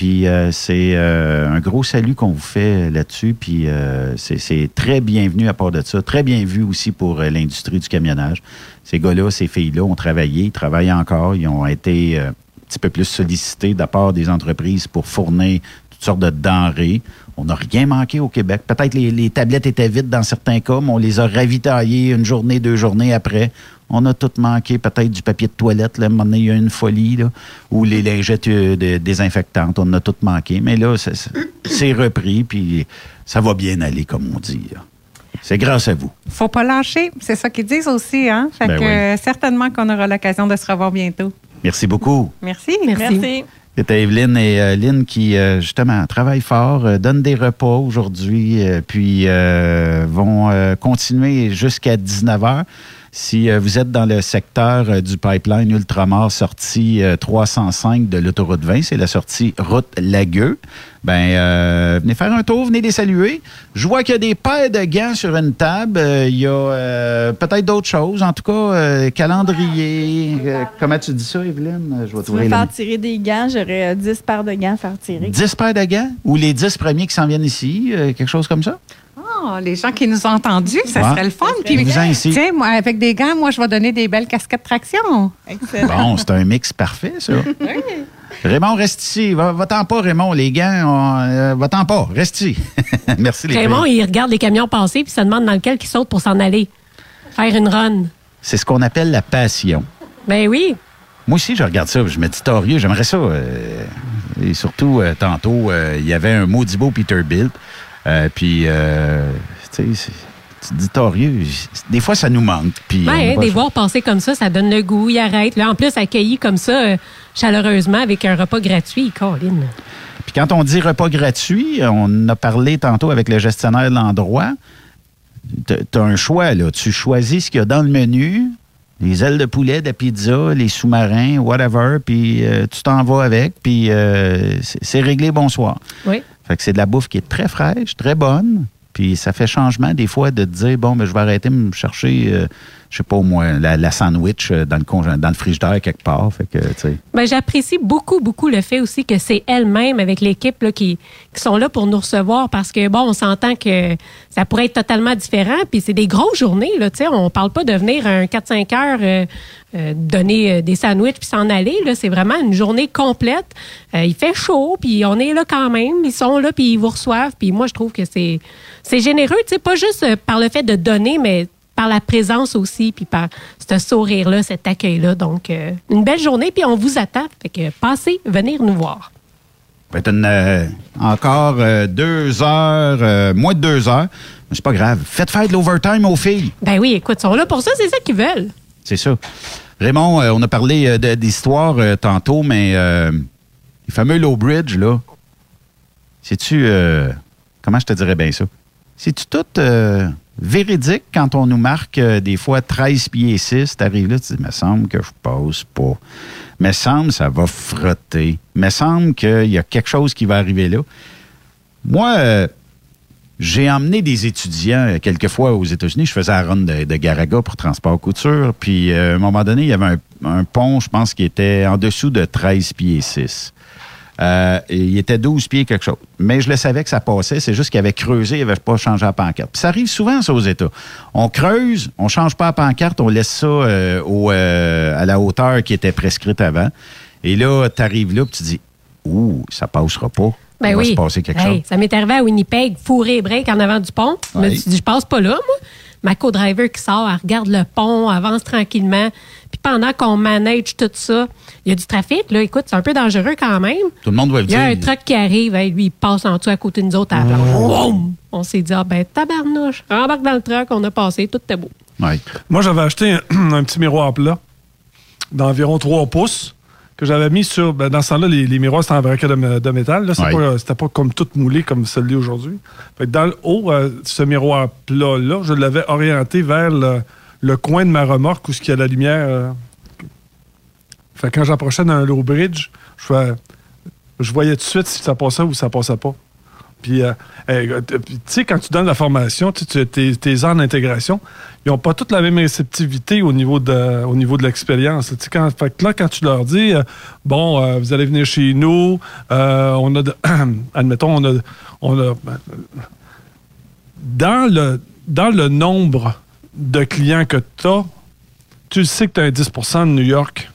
Puis euh, c'est euh, un gros salut qu'on vous fait là-dessus. Puis euh, c'est- très bienvenu à part de ça. Très bien vu aussi pour l'industrie du camionnage. Ces gars-là, ces filles-là ont travaillé, ils travaillent encore. Ils ont été un petit peu plus sollicités de la part des entreprises pour fournir toutes sortes de denrées. On n'a rien manqué au Québec. Peut-être les, les tablettes étaient vides dans certains cas, mais on les a ravitaillées une journée, deux journées après. On a tout manqué, peut-être du papier de toilette. Là, à un moment donné, il y a une folie, là, ou les lingettes euh, de- désinfectantes. On a tout manqué. Mais là, c'est- repris, puis ça va bien aller, comme on dit. là. C'est grâce à vous. faut pas lâcher. C'est ça qu'ils disent aussi. Hein? Fait Ben que, oui. euh, certainement qu'on aura l'occasion de se revoir bientôt. Merci beaucoup. Merci. Merci. C'était Evelyne et euh, Lynn qui, euh, justement, travaillent fort, euh, donnent des repas aujourd'hui, euh, puis euh, vont euh, continuer jusqu'à 19 h. Si euh, vous êtes dans le secteur euh, du pipeline Ultramar sortie euh, 305 de l'autoroute 20, c'est la sortie route Lagueux, ben euh, venez faire un tour, venez les saluer. Je vois qu'il y a des paires de gants sur une table. Euh, il y a euh, peut-être d'autres choses. En tout cas, calendrier. Comment tu dis ça, Evelyne? Je vais Tu veux faire tirer des gants, j'aurais euh, 10 paires de gants à faire tirer. 10 paires de gants ou les 10 premiers qui s'en viennent ici, quelque chose comme ça? Ah, les gens qui nous ont entendus, ça Ouais. serait le fun. Puis vous en ici. Tiens, moi, avec des gants, moi, je vais donner des belles casquettes traction. Excellent. Bon, c'est un mix parfait, ça. Raymond, reste ici. Va- Va-t'en pas, Raymond. Les gants, on- euh, va-t'en pas. Reste ici. Merci, les Raymond, filles. il regarde les camions passer puis se demande dans lequel il saute pour s'en aller. Faire une run. C'est ce qu'on appelle la passion. Ben oui. Moi aussi, je regarde ça. Je me dis, torieux, j'aimerais ça. euh, et surtout, euh, tantôt, euh, il y avait un maudit beau Peterbilt. Euh, puis, euh, tu sais, c'est- tu te dis, torieux. Des fois, ça nous manque. Puis, Ouais, des voir passer comme ça, ça donne le goût, il arrête. Là, en plus, accueilli comme ça, euh, chaleureusement, avec un repas gratuit, Colin. Puis quand on dit repas gratuit, on a parlé tantôt avec le gestionnaire de l'endroit. tu as un choix, là. Tu choisis ce qu'il y a dans le menu, les ailes de poulet, de la pizza, les sous-marins, whatever, puis euh, tu t'en vas avec, puis euh, c'est réglé, bonsoir. Oui. Fait que c'est de la bouffe qui est très fraîche, très bonne, puis ça fait changement des fois de dire, bon, ben, je vais arrêter de me chercher, euh, je sais pas au moins, la, la sandwich euh, dans le, congé- dans le frigidaire quelque part. Fait que. Ben, J'apprécie beaucoup, beaucoup le fait aussi que c'est elle-même avec l'équipe là, qui, qui sont là pour nous recevoir parce que, bon, on s'entend que ça pourrait être totalement différent. Puis c'est des grosses journées. Là, tu sais, on parle pas de venir un 4-5 heures euh, euh, donner euh, des sandwichs puis s'en aller. Là, c'est vraiment une journée complète. Euh, il fait chaud, puis on est là quand même. Ils sont là, puis ils vous reçoivent. Puis moi, je trouve que c'est c'est généreux, tu sais, pas juste euh, par le fait de donner, mais par la présence aussi, puis par ce sourire-là, cet accueil-là. Donc, euh, une belle journée, puis on vous attend. Fait que passez, venir nous voir. Va être une, euh, encore euh, deux heures, euh, moins de deux heures. Mais c'est pas grave. Faites faire de l'overtime aux filles. Ben oui, écoute, ils sont là pour ça, c'est ça qu'ils veulent. C'est ça. Raymond, on a parlé d'histoire tantôt, mais euh, les fameux low bridge, là, c'est-tu. euh, comment je te dirais bien ça? C'est-tu tout véridique quand on nous marque euh, des fois 13 pieds 6? T'arrives là, tu dis, me semble que je passe pas. Me semble ça va frotter. Me semble qu'il y a quelque chose qui va arriver là. Moi, euh, j'ai emmené des étudiants euh, quelquefois aux États-Unis. Je faisais la run de, Garaga pour Transport Couture. Puis, à un moment donné, il y avait un, un pont, je pense, qui était en dessous de 13 pieds 6. Euh, il était 12 pieds quelque chose. Mais je le savais que ça passait. C'est juste qu'il avait creusé, il n'avait pas changé la pancarte. Puis ça arrive souvent, ça, aux États. On creuse, on change pas la pancarte, on laisse ça euh, au, euh, à la hauteur qui était prescrite avant. Et là, tu arrives là, puis tu dis, ouh, ça passera pas. Ben il va oui. se passer quelque Hey, chose. Ça m'est arrivé à Winnipeg, fourré et break en avant du pont. Je me suis dit, je passe pas là, moi. Ma co-driver qui sort, elle regarde le pont, avance tranquillement. Puis pendant qu'on manage tout ça, il y a du trafic. Là, écoute, c'est un peu dangereux quand même. Tout le monde doit le Il y a un dire. truck qui arrive, lui, il passe en dessous à côté de nous autres à la. Vroom! On s'est dit, ah ben, tabarnouche, embarque dans le truck, on a passé, tout était beau. Moi, j'avais acheté un, un petit miroir plat d'environ 3 pouces que j'avais mis sur. ben, dans ce temps-là, les, les miroirs, c'était en vrac de, métal. là. C'était Ouais. pas, c'était pas comme tout moulé comme celui aujourd'hui. Fait que dans le haut, euh, ce miroir plat-là, je l'avais orienté vers le, le coin de ma remorque où il y a la lumière. euh. Quand j'approchais d'un low bridge, je, voyais tout de suite si ça passait ou ça passait pas. Puis, euh, euh, tu sais, quand tu donnes la formation, tu tes, tes heures d'intégration, ils n'ont pas toutes la même réceptivité au niveau de, au niveau de l'expérience. Quand, fait que là, quand tu leur dis, euh, bon, vous allez venir chez nous, on a, de- admettons, on a, on a, ben, dans le, dans le nombre de clients que tu as, tu le sais que tu as un 10% de New York.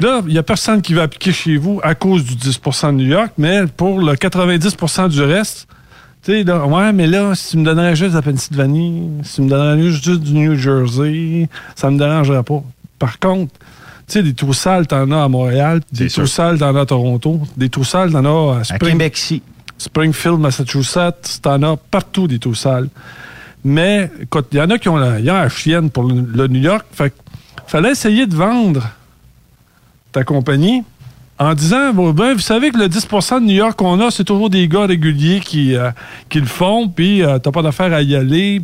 Là, il n'y a personne qui va appliquer chez vous à cause du 10% de New York, mais pour le 90% du reste, tu sais, là, ouais, mais là, si tu me donnerais juste la Pennsylvanie, si tu me donnerais juste, du New Jersey, ça me dérangerait pas. Par contre, tu sais, des trous sales, t'en as à Montréal, des trous sales, t'en as à Toronto, des trous sales, t'en as à, Spring- Québec, si. Springfield, Massachusetts, t'en as partout des trous sales. Mais, il y en a qui ont la, ils la chienne pour le, New York. Fait fallait essayer de vendre ta compagnie en disant, bon, ben, vous savez que le 10% de New York qu'on a, c'est toujours des gars réguliers qui, euh, qui le font, puis euh, t'as pas d'affaire à y aller.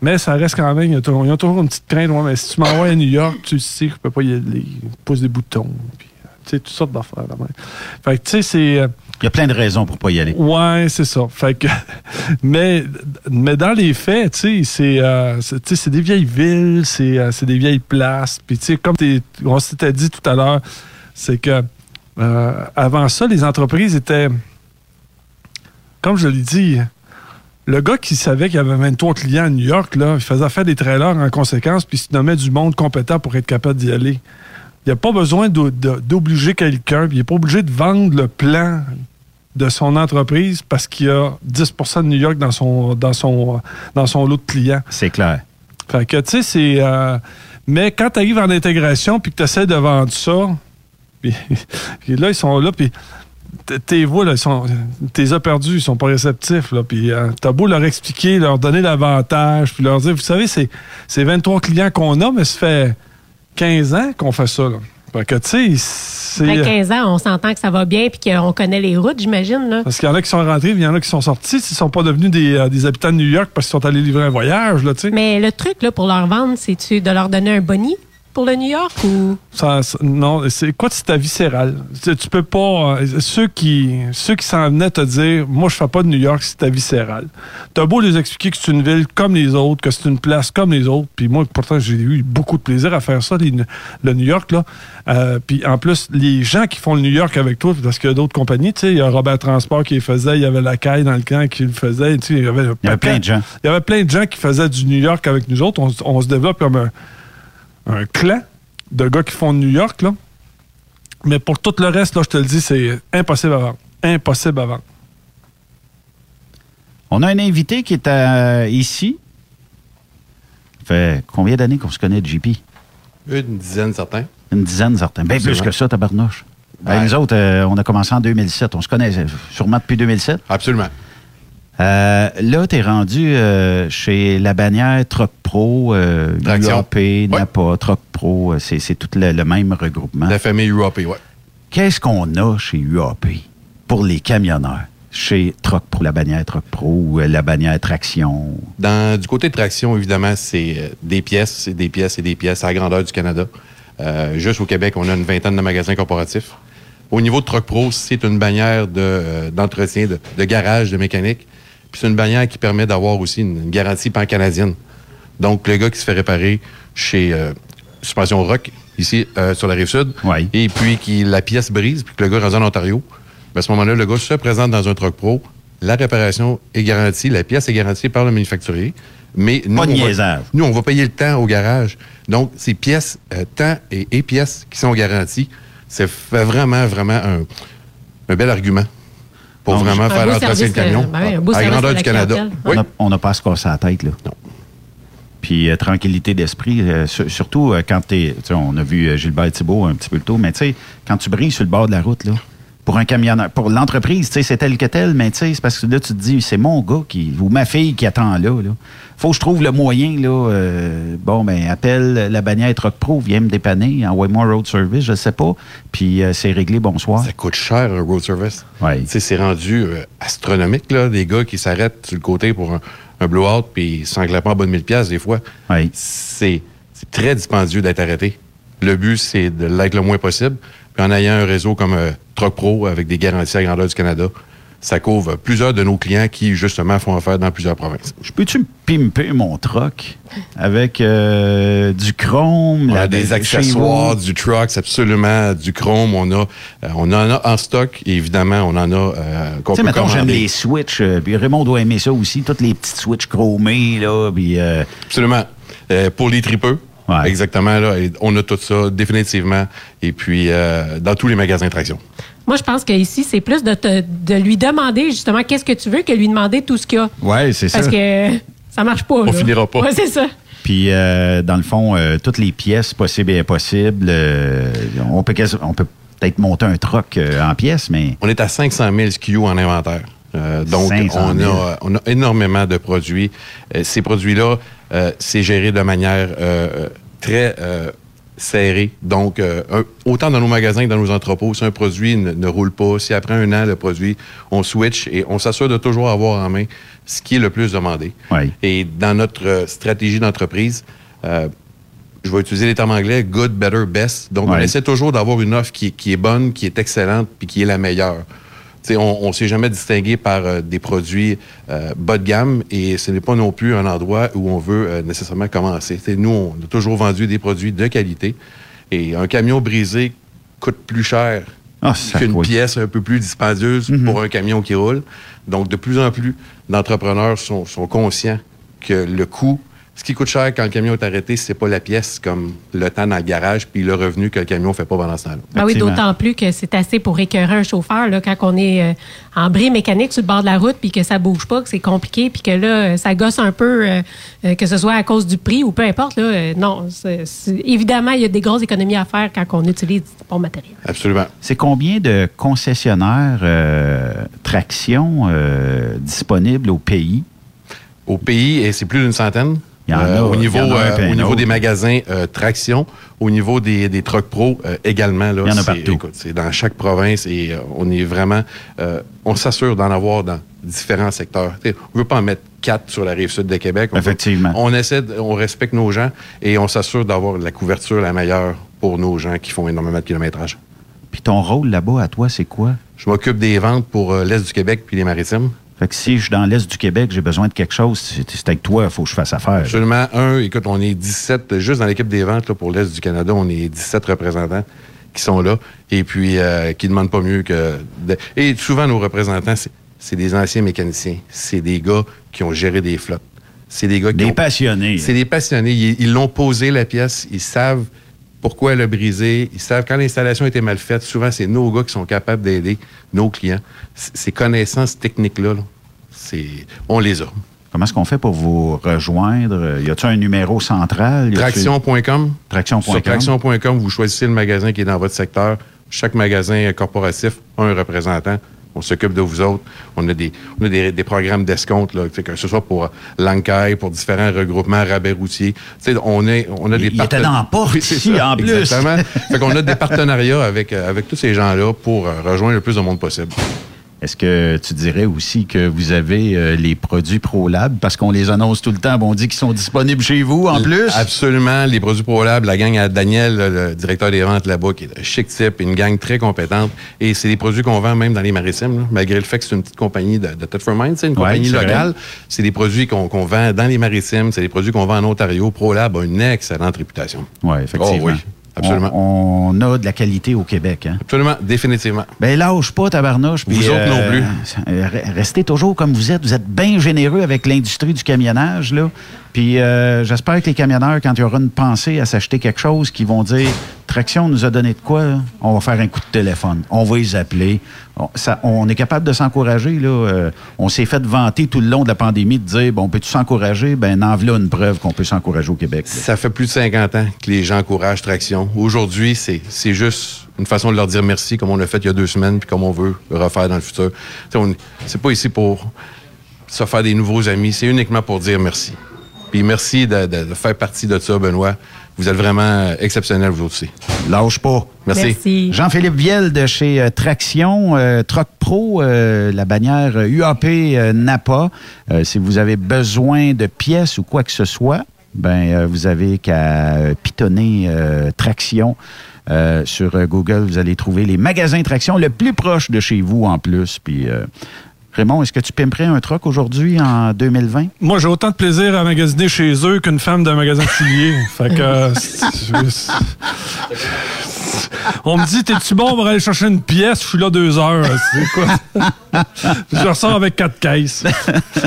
Mais ça reste quand même, il y a toujours, ils toujours une petite crainte. Ouais, mais si tu m'envoies à New York, tu sais que je peux pas y aller. Ils poussent des boutons, euh, tu sais, toutes sortes d'affaires. Fait que, tu sais, c'est... Il y a plein de raisons pour pas y aller. Ouais, c'est ça. Fait que, mais, mais dans les faits, tu sais, c'est, euh, c'est- des vieilles villes, c'est, euh, c'est des vieilles places. Puis, tu sais, comme on s'était dit tout à l'heure, c'est que euh, avant ça, les entreprises étaient, comme je l'ai dit, le gars qui savait qu'il y avait 23 clients à New York, là, il faisait faire des trailers en conséquence, puis il se nommait du monde compétent pour être capable d'y aller. Il n'y a pas besoin d'obliger quelqu'un, il n'est pas obligé de vendre le plan de son entreprise parce qu'il y a 10% de New York dans son, dans son, dans son lot de clients. C'est clair. Fait que, tu sais, c'est. euh, mais quand tu arrives en intégration puis que tu essaies de vendre ça, puis, puis là, ils sont là, puis tes voix, là, ils sont. T'es as perdus, ils sont pas réceptifs, là. Puis euh, t'as beau leur expliquer, leur donner l'avantage, puis leur dire, vous savez, c'est, c'est 23 clients qu'on a, mais ça fait 15 ans qu'on fait ça, là. Fait que, tu sais. Après 15 ans, on s'entend que ça va bien puis qu'on connaît les routes, j'imagine. Parce qu'il y en a qui sont rentrés, il y en a qui sont sortis. Ils ne sont pas devenus des, euh, des habitants de New York parce qu'ils sont allés livrer un voyage, là. Mais le truc là, pour leur vendre, c'est-tu de leur donner un boni? Pour le New York ou? Ça- ça- non, c'est quoi c'est ta viscérale. Tu, tu peux pas. euh, ceux qui ceux qui s'en venaient te dire Moi, je fais pas de New York, c'est ta viscérale. T'as beau les expliquer que c'est une ville comme les autres, que c'est une place comme les autres. Puis moi, pourtant, j'ai eu beaucoup de plaisir à faire ça, les- le New York, là. Euh, puis en plus, les gens qui font le New York avec toi, parce qu'il y a d'autres compagnies, tu sais, il y a Robert Transport qui le faisait, il y avait la caille dans le camp qui le faisait. tu sais, Il y avait, Il y avait plein de gens. il y avait plein de gens qui faisaient du New York avec nous autres. On, on se développe comme un, un clan de gars qui font de New York, là. Mais pour tout le reste, là, je te le dis, c'est impossible à vendre. Impossible à vendre. On a un invité qui est euh, ici. Ça fait combien d'années qu'on se connaît, JP? Une dizaine, certains. Une dizaine, certains. Bien plus que ça, tabarnouche. Ben, Ouais. Nous autres, euh, on a commencé en 2007. On se connaît euh, sûrement depuis 2007. Absolument. Euh, là, tu es rendu euh, chez la bannière Truck Pro, euh. UAP, Napa, Truck Pro. C'est tout le, le même regroupement. La famille UAP, oui. Qu'est-ce qu'on a chez UAP pour les camionneurs? Chez Truck Pro, la bannière Truck Pro ou la bannière Traction? Dans, du côté de traction, évidemment, c'est des pièces, c'est des pièces et des pièces à la grandeur du Canada. Juste au Québec, on a une vingtaine de magasins corporatifs. Au niveau de Truck Pro, c'est une bannière de, d'entretien, de, de garage, de mécanique. Puis c'est une bannière qui permet d'avoir aussi une, une garantie pan-canadienne. Donc, le gars qui se fait réparer chez euh, Suspension Rock, ici, euh, sur la Rive-Sud, et puis qui la pièce brise, puis que le gars rendu en Ontario, ben, à ce moment-là, le gars se présente dans un Truck Pro, la réparation est garantie, la pièce est garantie par le manufacturier, mais nous, Pas de on va- nous, on va payer le temps au garage. Donc, ces pièces, euh, temps et, et pièces qui sont garanties, fait vraiment, vraiment un, un bel argument pour Donc, vraiment faire de service, camion ben oui, à la grandeur du la Canada. Oui. On n'a pas à se casser la tête, là. Non. Puis euh, tranquillité d'esprit, euh, sur- surtout euh, quand t'es. tu sais, On a vu euh, Gilbert Thibault un petit peu le tôt, mais tu sais, quand tu brilles sur le bord de la route, là, pour un camionneur, pour l'entreprise, c'est tel que tel, mais c'est parce que là, tu te dis, c'est mon gars qui, ou ma fille qui attend là, là. Faut que je trouve le moyen, là. euh, bon, ben, appelle la bannière Truck Pro, viens me dépanner, envoie-moi road service, je sais pas. Puis euh, c'est réglé, bonsoir. Ça coûte cher, un road service. Ouais. C'est rendu euh, astronomique, là, des gars qui s'arrêtent sur le côté pour un, un blowout puis s'englapent en bas de 1000 pièces des fois. C'est c'est très dispendieux d'être arrêté. Le but, c'est de l'être le moins possible. Puis en ayant un réseau comme euh, Truck Pro avec des garanties à grandeur du Canada, ça couvre plusieurs de nos clients qui, justement, font affaire dans plusieurs provinces. Je peux-tu me pimper mon truck avec euh, du chrome? On la- a des accessoires, du trucks, absolument, du chrome. On, a, euh, on en a en stock et évidemment, on en a euh, qu'on peut mettons, j'aime les switches, euh, puis Raymond doit aimer ça aussi, toutes les petites switches chromées, là, puis... Absolument. Pour les tripeux, exactement, là, et on a tout ça définitivement. Et puis, euh, dans tous les magasins de traction. Moi, je pense qu'ici, c'est plus de, te- de lui demander justement qu'est-ce que tu veux que lui demander tout ce qu'il y a. Ouais, c'est ça. Parce que ça marche pas. là. finira pas. Ouais, c'est ça. Puis, euh, dans le fond, euh, toutes les pièces possibles et impossibles, euh, on peut, on peut peut-être monter un euh, en pièces, mais... On est à 500 000 SKU en inventaire. Euh, donc, 500 on 000. a, on a énormément de produits. Euh, ces produits-là, euh, c'est géré de manière euh, très euh, serrée. Donc, un- autant dans nos magasins que dans nos entrepôts, si un produit ne, ne roule pas, si après un an, le produit, on switch et on s'assure de toujours avoir en main ce qui est le plus demandé. Et dans notre stratégie d'entreprise, je vais utiliser les termes anglais, good, better, best. Donc, on essaie toujours d'avoir une offre qui, est- qui est bonne, qui est excellente, puis qui est la meilleure. On ne s'est jamais distingué par euh, des produits euh, bas de gamme et ce n'est pas non plus un endroit où on veut euh, nécessairement commencer. Nous, on a toujours vendu des produits de qualité et un camion brisé coûte plus cher Ah, qu'une oui. pièce un peu plus dispendieuse pour un camion qui roule. Donc, de plus en plus d'entrepreneurs sont, sont conscients que le coût, ce qui coûte cher quand le camion est arrêté, c'est pas la pièce comme le temps dans le garage puis le revenu que le camion fait pas pendant ce temps-là. Ben oui, d'autant plus que c'est assez pour écœurer un chauffeur là, quand on est euh, en bris mécanique sur le bord de la route puis que ça bouge pas, que c'est compliqué puis que là, euh, ça gosse un peu, euh, que ce soit à cause du prix ou peu importe. Là, euh, non, évidemment, il y a des grosses économies à faire quand on utilise du bon matériel. Absolument. C'est combien de concessionnaires euh, traction euh, disponibles au pays? Au pays, et c'est plus d'une centaine. Il y en a, au il y niveau, en a un puis un au niveau autre. des magasins euh, traction, au niveau des, des trucks pro euh, également. Là, Il y en a c'est- partout. C'est dans chaque province et euh, on est vraiment, on s'assure d'en avoir dans différents secteurs. On veut pas en mettre quatre sur la rive sud de Québec. On Effectivement. on essaie, on respecte nos gens et on s'assure d'avoir la couverture la meilleure pour nos gens qui font énormément de kilométrage. Puis ton rôle là-bas, à toi, c'est quoi? Je m'occupe des ventes pour euh, l'Est du Québec puis les maritimes. Fait que si je suis dans l'Est du Québec, j'ai besoin de quelque chose, c'est avec toi, il faut que je fasse affaire. Absolument. Un, écoute, on est 17, juste dans l'équipe des ventes là, pour l'Est du Canada, on est 17 représentants qui sont là et puis euh, qui ne demandent pas mieux que... de- Et souvent, nos représentants, c'est- des anciens mécaniciens. C'est des gars qui ont géré des flottes. C'est des gars qui Des ont- passionnés. C'est des passionnés. Ils l'ont posé, la pièce. Ils savent pourquoi elle a brisé. Ils savent quand l'installation était mal faite. Souvent, c'est nos gars qui sont capables d'aider nos clients. C- Ces connaissances techniques-là, là, on les a. Comment est-ce qu'on fait pour vous rejoindre? Y a-t-il un numéro central? Traction.com. Traction.com. Sur traction.com, vous choisissez le magasin qui est dans votre secteur. Chaque magasin corporatif a un représentant. On s'occupe de vous autres. On a des, on a des, des programmes d'escompte, que ce soit pour l'encaille, pour différents regroupements, rabais routiers. Tu sais, on, est, on a des Il était parten- dans la porte Oui, c'est ici, ça, en plus. Exactement. fait qu'on a des partenariats avec, euh, avec tous ces gens-là pour euh, rejoindre le plus de monde possible. Est-ce que tu dirais aussi que vous avez euh, les produits ProLab parce qu'on les annonce tout le temps, on dit qu'ils sont disponibles chez vous en plus? Absolument. Les produits ProLab, la gang à Daniel, le, directeur des ventes là-bas, qui est un chic type, une gang très compétente. Et c'est des produits qu'on vend même dans les maritimes, là, malgré le fait que c'est une petite compagnie de, de Ted for Mind, c'est une Ouais, compagnie locale. C'est des produits qu'on vend dans les maritimes, c'est des produits qu'on vend en Ontario. ProLab a une excellente réputation. Oui, effectivement. Oh oui, absolument. On, on a de la qualité au Québec. Hein? Absolument, définitivement. Ben lâche pas, tabarnouche. Vous autres non plus. euh, re- Restez toujours comme vous êtes. Vous êtes bien généreux avec l'industrie du camionnage. Là. Puis euh, j'espère que les camionneurs, quand il y aura une pensée à s'acheter quelque chose, qui vont dire Traction nous a donné de quoi, là? on va faire un coup de téléphone. On va les appeler. On, est capable de s'encourager. là. Euh, on s'est fait vanter tout le long de la pandémie de dire bon, peux-tu s'encourager? Ben, en une preuve qu'on peut s'encourager au Québec. Ça fait plus de 50 ans que les gens encouragent Traction. Aujourd'hui, c'est juste une façon de leur dire merci, comme on l'a fait il y a deux semaines, puis comme on veut le refaire dans le futur. C'est pas ici pour se faire des nouveaux amis, c'est uniquement pour dire merci. Puis merci de faire partie de ça, Benoît. Vous êtes vraiment euh, exceptionnel, vous aussi. Lâche pas. Merci. Jean-Philippe Viel de chez euh, Traction, euh, Troc Pro, euh, la bannière UAP euh, Napa. Euh, si vous avez besoin de pièces ou quoi que ce soit, ben euh, vous avez qu'à pitonner euh, Traction. Euh, sur Google, vous allez trouver les magasins Traction le plus proche de chez vous en plus. Puis, euh, Raymond, est-ce que tu pimperais un truck aujourd'hui en 2020? Moi, j'ai autant de plaisir à magasiner chez eux qu'une femme d'un magasin de souliers. fait que. euh, On me dit, t'es-tu bon pour aller chercher une pièce? Je suis là deux heures. C'est quoi? Je ressors avec quatre caisses.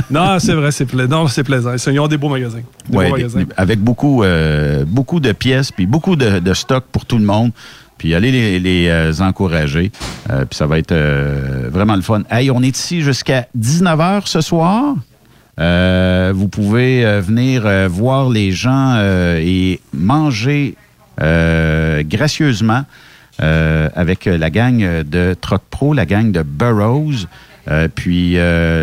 Non, c'est vrai, c'est pla- non, c'est plaisant. Ils ont des beaux magasins. Des Ouais, beaux des- magasins. avec beaucoup, euh, beaucoup de pièces, puis beaucoup de, de stock pour tout le monde. Puis allez les, euh, encourager. Euh, puis ça va être euh, vraiment le fun. Hey, on est ici jusqu'à 19h ce soir. Vous pouvez venir voir les gens et manger gracieusement avec la gang de Troc Pro, la gang de Burroughs. Puis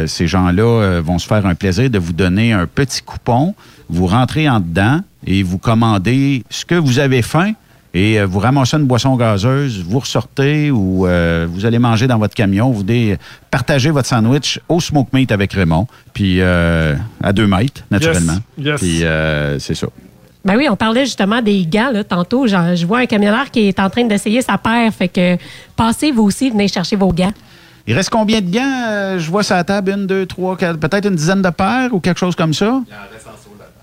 ces gens-là vont se faire un plaisir de vous donner un petit coupon. Vous rentrez en dedans et vous commandez ce que vous avez faim et euh, vous ramassez une boisson gazeuse, vous ressortez ou euh, vous allez manger dans votre camion, vous dé- partagez votre sandwich au smoke meat avec Raymond, puis euh, à deux mètres, naturellement. Yes, yes. Puis euh, c'est ça. Ben oui, on parlait justement des gants, là, tantôt. Genre, je vois un camionneur qui est en train d'essayer sa paire. Fait que passez, vous aussi, venez chercher vos gants. Il reste combien de gants? Euh, je vois sur la table, une, deux, trois, quatre, peut-être une dizaine de paires ou quelque chose comme ça?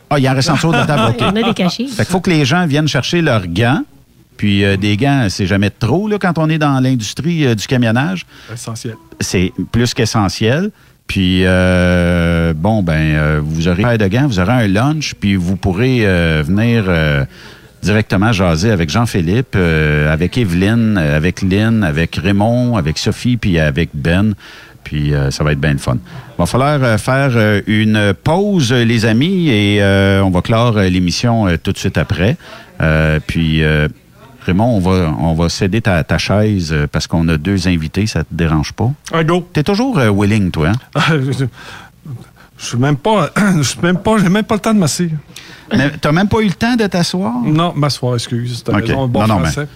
Ah, il en reste en dessous de la table, OK. Il y en a des cachés. Fait qu'il faut que les gens viennent chercher leurs gants. Puis euh, des gants, c'est jamais trop là, quand on est dans l'industrie euh, du camionnage. Essentiel. C'est plus qu'essentiel. Puis, euh, bon, ben, vous aurez paire de gants, vous aurez un lunch, puis vous pourrez venir directement jaser avec Jean-Philippe, avec Evelyne, avec Lynn, avec Raymond, avec Sophie, puis avec Ben. Puis euh, ça va être bien le fun. Il va falloir euh, faire euh, une pause, les amis, et on va clore l'émission tout de suite après. Puis, euh, Raymond, on va, on va céder ta, ta chaise euh, parce qu'on a deux invités, ça te dérange pas? Ah, go. T'es toujours euh, willing, toi, hein? Ah, je- suis même pas. Je suis même pas. J'ai même pas le temps de masser. Mais t'as même pas eu le temps de t'asseoir? Non, m'asseoir, excuse. T'as OK. raison, bon non, non, français.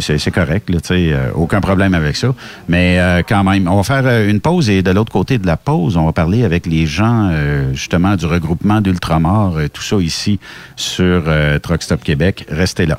c'est correct, là, euh, aucun problème avec ça. Mais euh, quand même, on va faire une pause et de l'autre côté de la pause, on va parler avec les gens, euh, justement, du regroupement d'Ultramar, tout ça ici sur Truck Stop Québec. Restez là.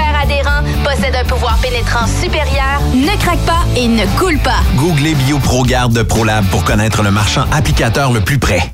adhérent, possède un pouvoir pénétrant supérieur, ne craque pas et ne coule pas. Googlez BioProGarde de ProLab pour connaître le marchand applicateur le plus près.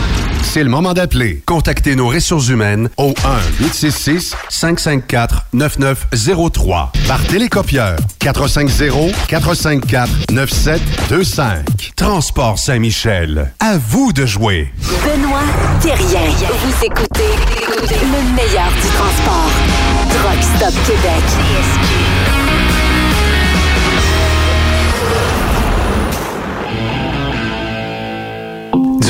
C'est le moment d'appeler. Contactez nos ressources humaines au 1-866-554-9903 par télécopieur 450-454-9725. Transport Saint-Michel. À vous de jouer. Benoît Thérien. Vous écoutez le meilleur du transport. Truck Stop Québec.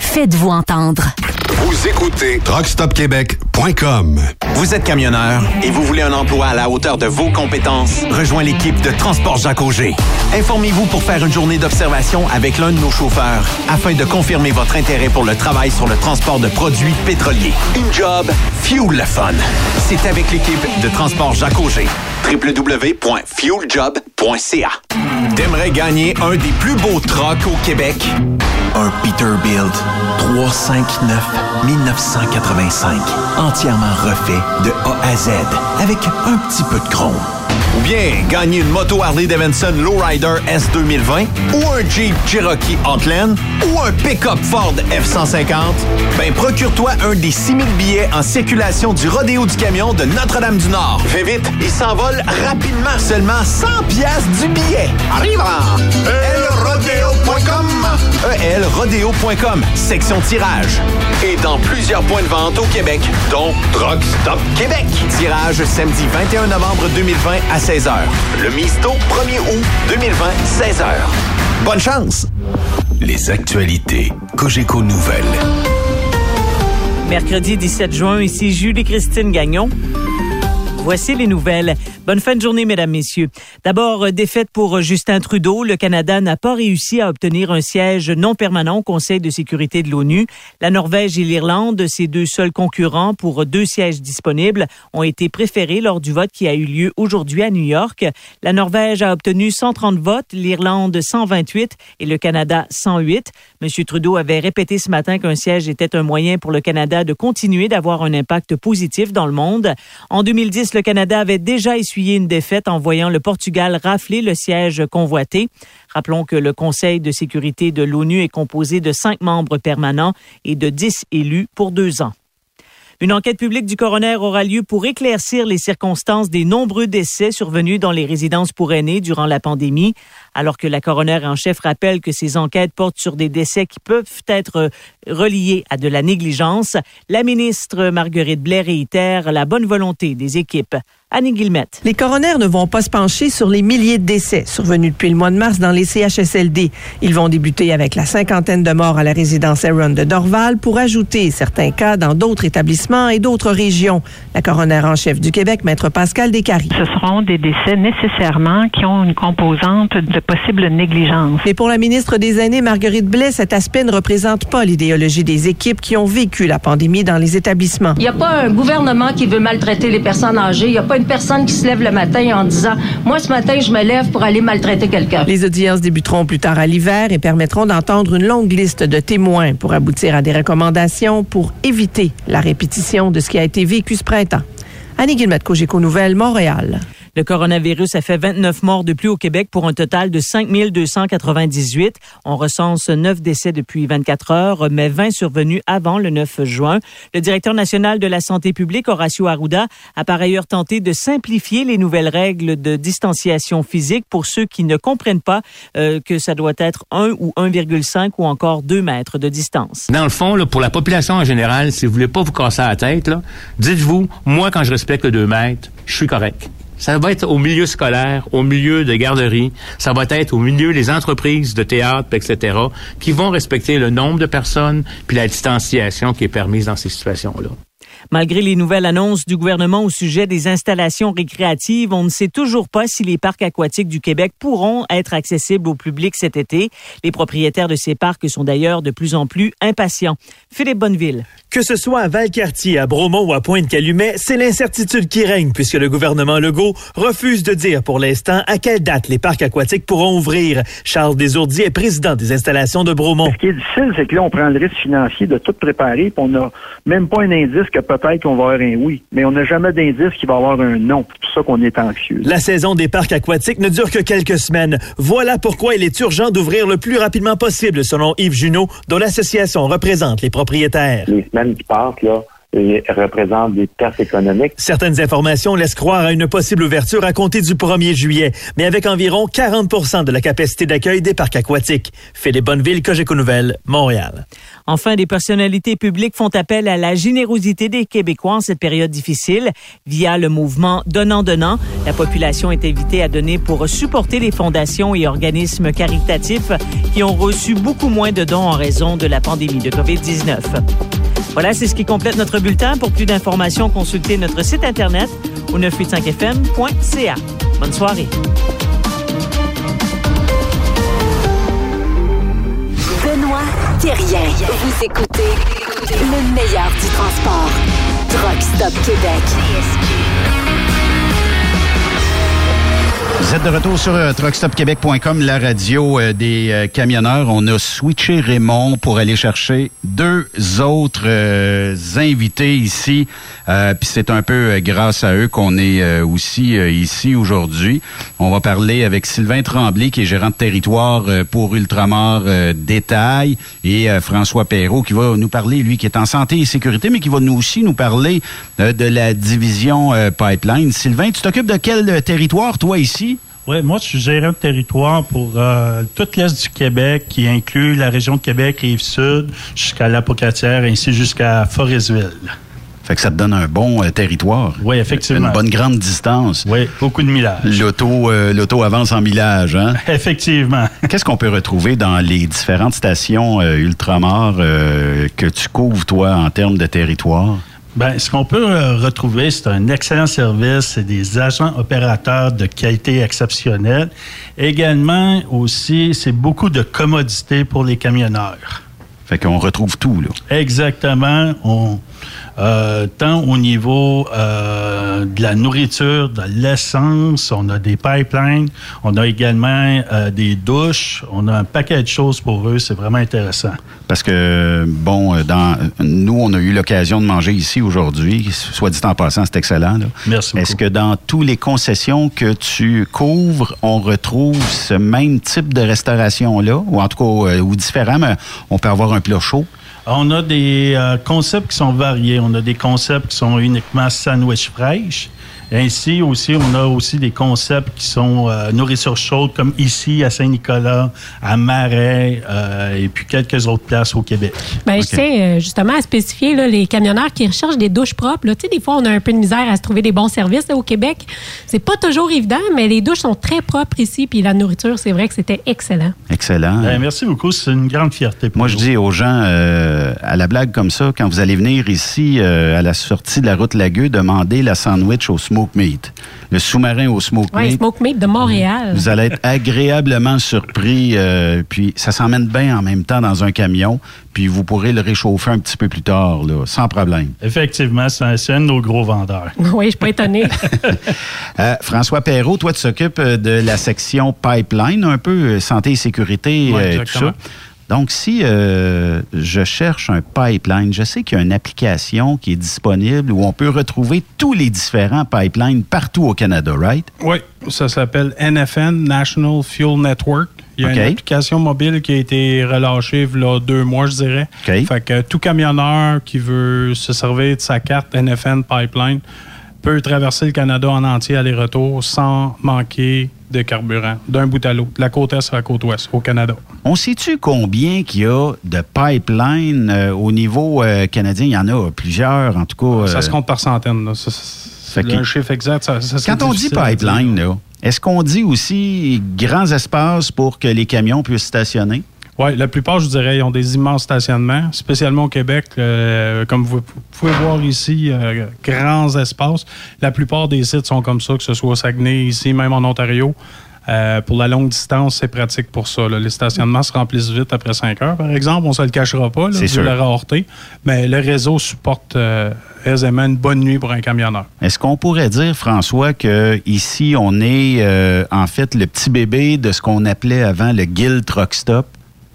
Faites-vous entendre. Vous écoutez TruckStopQuébec.com. Vous êtes camionneur et vous voulez un emploi à la hauteur de vos compétences? Rejoins l'équipe de Transport Jacques Auger. Informez-vous pour faire une journée d'observation avec l'un de nos chauffeurs afin de confirmer votre intérêt pour le travail sur le transport de produits pétroliers. Une job, fuel le fun. C'est avec l'équipe de Transport Jacques Auger. www.fueljob.ca T'aimerais gagner un des plus beaux trucks au Québec? Un Peterbilt 359 1985. Entièrement refait de A à Z avec un petit peu de chrome. Ou bien gagner une moto Harley Davidson Lowrider S 2020 ou un Jeep Cherokee Outland ou un pick-up Ford F-150, ben procure-toi un des 6000 billets en circulation du Rodéo du Camion de Notre-Dame-du-Nord. Fais vite, il s'envole rapidement, seulement 100 pièces du billet. Arrive elrodeo.com elrodeo.com, section tirage. Et dans plusieurs points de vente au Québec, dont Truck Stop Québec. Tirage samedi 21 novembre 2020 à 16h. Le Misto 1er août 2020, 16h. Bonne chance! Les actualités Cogeco Nouvelles. Mercredi 17 juin, ici Julie-Christine Gagnon. Voici les nouvelles. Bonne fin de journée, mesdames, messieurs. D'abord, euh, défaite pour Justin Trudeau. Le Canada n'a pas réussi à obtenir un siège non permanent au Conseil de sécurité de l'ONU. La Norvège et l'Irlande, ses deux seuls concurrents pour deux sièges disponibles, ont été préférés lors du vote qui a eu lieu aujourd'hui à New York. La Norvège a obtenu 130 votes, l'Irlande 128 et le Canada 108. M. Trudeau avait répété ce matin qu'un siège était un moyen pour le Canada de continuer d'avoir un impact positif dans le monde. En 2010, le Canada avait déjà essuyé une défaite en voyant le Portugal rafler le siège convoité. Rappelons que le Conseil de sécurité de l'ONU est composé de cinq membres permanents et de dix élus pour deux ans. Une enquête publique du coroner aura lieu pour éclaircir les circonstances des nombreux décès survenus dans les résidences pour aînés durant la pandémie. Alors que la coroner en chef rappelle que ces enquêtes portent sur des décès qui peuvent être reliés à de la négligence, la ministre Marguerite Blais réitère la bonne volonté des équipes. Annie Guillemette. Les coronaires ne vont pas se pencher sur les milliers de décès survenus depuis le mois de mars dans les CHSLD. Ils vont débuter avec la cinquantaine de morts à la résidence Aaron de Dorval pour ajouter certains cas dans d'autres établissements et d'autres régions. La coroner en chef du Québec, maître Pascal Descaries. Ce seront des décès nécessairement qui ont une composante de possible négligence. Mais pour la ministre des Aînés, Marguerite Blais, cet aspect ne représente pas l'idéologie des équipes qui ont vécu la pandémie dans les établissements. Il n'y a pas un gouvernement qui veut maltraiter les personnes âgées. Il n'y a pas une personne qui se lève le matin en disant Moi, ce matin, je me lève pour aller maltraiter quelqu'un. Les audiences débuteront plus tard à l'hiver et permettront d'entendre une longue liste de témoins pour aboutir à des recommandations pour éviter la répétition de ce qui a été vécu ce printemps. Annie Guillemette, Cogeco Nouvelles, Montréal. Le coronavirus a fait 29 morts depuis au Québec pour un total de 5 298. On recense 9 décès depuis 24 heures, mais 20 survenus avant le 9 juin. Le directeur national de la santé publique, Horacio Arruda, a par ailleurs tenté de simplifier les nouvelles règles de distanciation physique pour ceux qui ne comprennent pas euh, que ça doit être 1 ou 1,5 ou encore 2 mètres de distance. Dans le fond, pour la population en général, si vous voulez pas vous casser la tête, dites-vous, moi, quand je respecte le 2 mètres, je suis correct. Ça va être au milieu scolaire, au milieu de garderie, ça va être au milieu des entreprises de théâtre, etc., qui vont respecter le nombre de personnes puis la distanciation qui est permise dans ces situations-là. Malgré les nouvelles annonces du gouvernement au sujet des installations récréatives, on ne sait toujours pas si les parcs aquatiques du Québec pourront être accessibles au public cet été. Les propriétaires de ces parcs sont d'ailleurs de plus en plus impatients. Philippe Bonneville. Que ce soit à Valcartier, à Bromont ou à Pointe-Calumet, c'est l'incertitude qui règne puisque le gouvernement Legault refuse de dire pour l'instant à quelle date les parcs aquatiques pourront ouvrir. Charles Desourdiers est président des installations de Bromont. Ce qui est difficile, c'est que là, on prend le risque financier de tout préparer, puis on n'a même pas un indice que peut-être qu'on va avoir un oui, mais on n'a jamais d'indice qu'il va y avoir un non. C'est pour ça qu'on est anxieux. La saison des parcs aquatiques ne dure que quelques semaines. Voilà pourquoi il est urgent d'ouvrir le plus rapidement possible, selon Yves Junot, dont l'association représente les propriétaires. Les semaines qui passent, là, et représentent des pertes économiques. Certaines informations laissent croire à une possible ouverture à compter du 1er juillet, mais avec environ 40% de la capacité d'accueil des parcs aquatiques. Philippe Bonneville, Cogeco Nouvelles, Montréal. Enfin, des personnalités publiques font appel à la générosité des Québécois en cette période difficile. Via le mouvement Donnant-Donnant, la population est invitée à donner pour supporter les fondations et organismes caritatifs qui ont reçu beaucoup moins de dons en raison de la pandémie de COVID-19. Voilà, c'est ce qui complète notre bulletin. Pour plus d'informations, consultez notre site Internet au 985fm.ca. Bonne soirée. Thérien. Vous écoutez le meilleur du transport. Truck Stop Québec. Vous êtes de retour sur euh, truckstopquebec.com, la radio euh, des euh, camionneurs. On a switché Raymond pour aller chercher deux autres euh, invités ici. Puis c'est un peu grâce à eux qu'on est aussi ici aujourd'hui. On va parler avec Sylvain Tremblay, qui est gérant de territoire pour Ultramar Détail, et François Perrault, qui va nous parler, lui, qui est en santé et sécurité, mais qui va nous aussi nous parler de la division Pipeline. Sylvain, tu t'occupes de quel territoire, toi, ici? Oui, moi, je suis gérant de territoire pour euh, toute l'Est du Québec, qui inclut la région de Québec, Rive-Sud, jusqu'à la Pocatière, ainsi jusqu'à Forestville. Fait que ça te donne un bon euh, territoire. Oui, effectivement. Une bonne grande distance. Oui, beaucoup de millage. L'auto, euh, l'auto avance en millage, hein? Effectivement. Qu'est-ce qu'on peut retrouver dans les différentes stations euh, ultramar euh, que tu couvres, toi, en termes de territoire? Ben, ce qu'on peut euh, retrouver, c'est un excellent service, c'est des agents opérateurs de qualité exceptionnelle. Également, aussi, c'est beaucoup de commodités pour les camionneurs. Fait qu'on retrouve tout, là. Exactement. On, euh, tant au niveau euh, de la nourriture, de l'essence, on a des pipelines, on a également euh, des douches, on a un paquet de choses pour eux. C'est vraiment intéressant. Parce que, bon, dans, nous, on a eu l'occasion de manger ici aujourd'hui. Soit dit en passant, c'est excellent. là. Merci Est-ce que dans tous les concessions que tu couvres, on retrouve ce même type de restauration-là? Ou en tout cas, ou différent, mais on peut avoir un plat chaud? On a des euh, concepts qui sont variés. On a des concepts qui sont uniquement sandwich fraîche. Ainsi aussi, on a aussi des concepts qui sont euh, nourriture chaude, comme ici à Saint-Nicolas, à Marais, euh, et puis quelques autres places au Québec. Ben, Je tiens euh, justement à spécifier là, les camionneurs qui recherchent des douches propres. là. Tu sais, des fois, on a un peu de misère à se trouver des bons services là, au Québec. C'est pas toujours évident, mais les douches sont très propres ici. Puis la nourriture, c'est vrai que c'était excellent. Excellent. Ben, merci beaucoup, c'est une grande fierté pour Moi, je dis aux gens, euh, à la blague comme ça, quand vous allez venir ici, euh, à la sortie de la route Lagueux, demandez la sandwich au smoke meat. Le sous-marin au smoke Ouais, meat. Smoke Meat de Montréal. Vous allez être agréablement surpris. euh, puis ça s'emmène bien en même temps dans un camion. Puis vous pourrez le réchauffer un petit peu plus tard, là, sans problème. Effectivement, c'est un, de nos gros vendeurs. Oui, je suis pas étonnée. Euh, François Perrault, toi, tu t'occupes euh, de la section pipeline, un peu santé et sécurité, Ouais, euh, tout exactement. ça. Donc, si euh, je cherche un pipeline, je sais qu'il y a une application qui est disponible où on peut retrouver tous les différents pipelines partout au Canada, right? Oui, ça s'appelle NFN, National Fuel Network. Il y a une application mobile qui a été relâchée il y a deux mois, je dirais. Fait que tout camionneur qui veut se servir de sa carte NFN Pipeline peut traverser le Canada en entier aller-retour sans manquer de carburant, d'un bout à l'autre, de la côte est à la côte ouest, au Canada. On sait-tu combien qu'il y a de pipelines euh, au niveau euh, canadien? Il y en a plusieurs, en tout cas. Ça euh, se compte par centaines. là. Ça, le chiffre exact, ça, ça serait Quand on dit pipeline, là, est-ce qu'on dit aussi grands espaces pour que les camions puissent stationner? Oui, la plupart, je dirais, ils ont des immenses stationnements, spécialement au Québec. euh, comme vous pouvez voir ici, euh, grands espaces. La plupart des sites sont comme ça, que ce soit au Saguenay, ici, même en Ontario. Euh, pour la longue distance, c'est pratique pour ça. là. Les stationnements se remplissent vite après 5 heures, par exemple. On ne se le cachera pas, C'est sûr. la rareté. Mais le réseau supporte euh, aisément une bonne nuit pour un camionneur. Est-ce qu'on pourrait dire, François, que ici on est euh, en fait le petit bébé de ce qu'on appelait avant le Guild Truck Stop?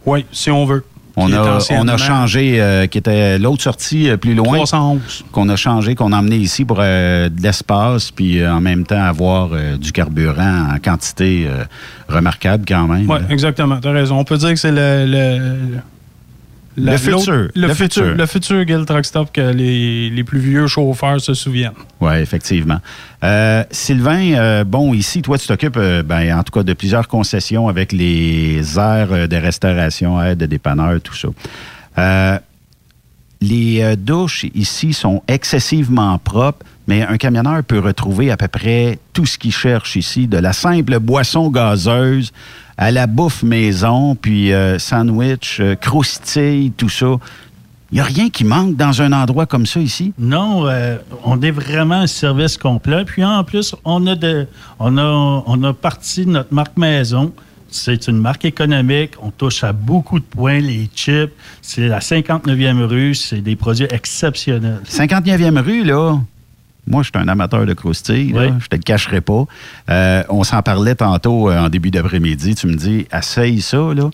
Oui, si on veut. On a, on a changé, euh, qui était l'autre sortie euh, plus loin. 311. Qu'on a changé, qu'on a emmené ici pour euh, de l'espace, puis en même temps avoir du carburant en quantité remarquable quand même. Oui, exactement. Tu as raison. On peut dire que c'est le. le Le futur. Le, Le futur. futur. Le futur Guild Truck Stop que les, les plus vieux chauffeurs se souviennent. Oui, effectivement. Euh, Sylvain, euh, bon, ici, toi, tu t'occupes, euh, ben, en tout cas, de plusieurs concessions avec les aires de restauration, aides de dépanneurs, tout ça. Les douches ici sont excessivement propres, mais un camionneur peut retrouver à peu près tout ce qu'il cherche ici, de la simple boisson gazeuse à la bouffe maison, puis euh, sandwich, euh, croustilles, tout ça. Il n'y a rien qui manque dans un endroit comme ça ici? Non, euh, on est vraiment un service complet. Puis en plus, on a, de, on a, on a parti de notre marque maison. C'est une marque économique. On touche à beaucoup de points. Les chips, c'est la 59e rue. C'est des produits exceptionnels. 59e rue, là. Moi, je suis un amateur de croustilles, je te le cacherai pas. Euh, on s'en parlait tantôt euh, en début d'après-midi. Tu me dis, essaye ça. Là.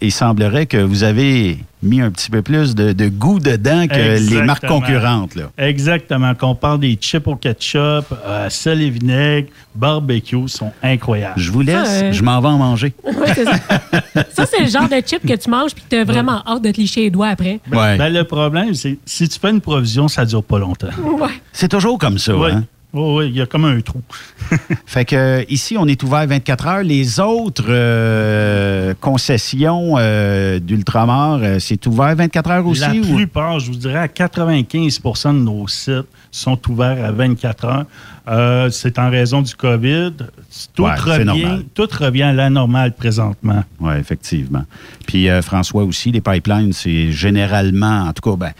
Il semblerait que vous avez mis un petit peu plus de, de goût dedans que les marques concurrentes. Là. Exactement. Qu'on parle des chips au ketchup, euh, sel et vinaigre, barbecue, sont incroyables. Je vous laisse, Ça, euh, je m'en vais en manger. Ouais, c'est ça. Ça, c'est le genre de chip que tu manges puis que tu as vraiment hâte de te licher les doigts après. Ben, ben, le problème, c'est si tu fais une provision, ça dure pas longtemps. Ouais. C'est toujours comme ça. Oui, hein? oui, il y a comme un trou. Fait que euh, ici, on est ouvert 24 heures. Les autres euh, concessions euh, d'Ultramar, c'est ouvert 24 heures aussi? La ou- plupart, je vous dirais, à 95% de nos sites sont ouverts à 24 heures. Euh, c'est en raison du COVID. Tout, Ouais, revient, tout revient à la normale présentement. Oui, effectivement. Puis François aussi, les pipelines, c'est généralement, en tout cas, ben,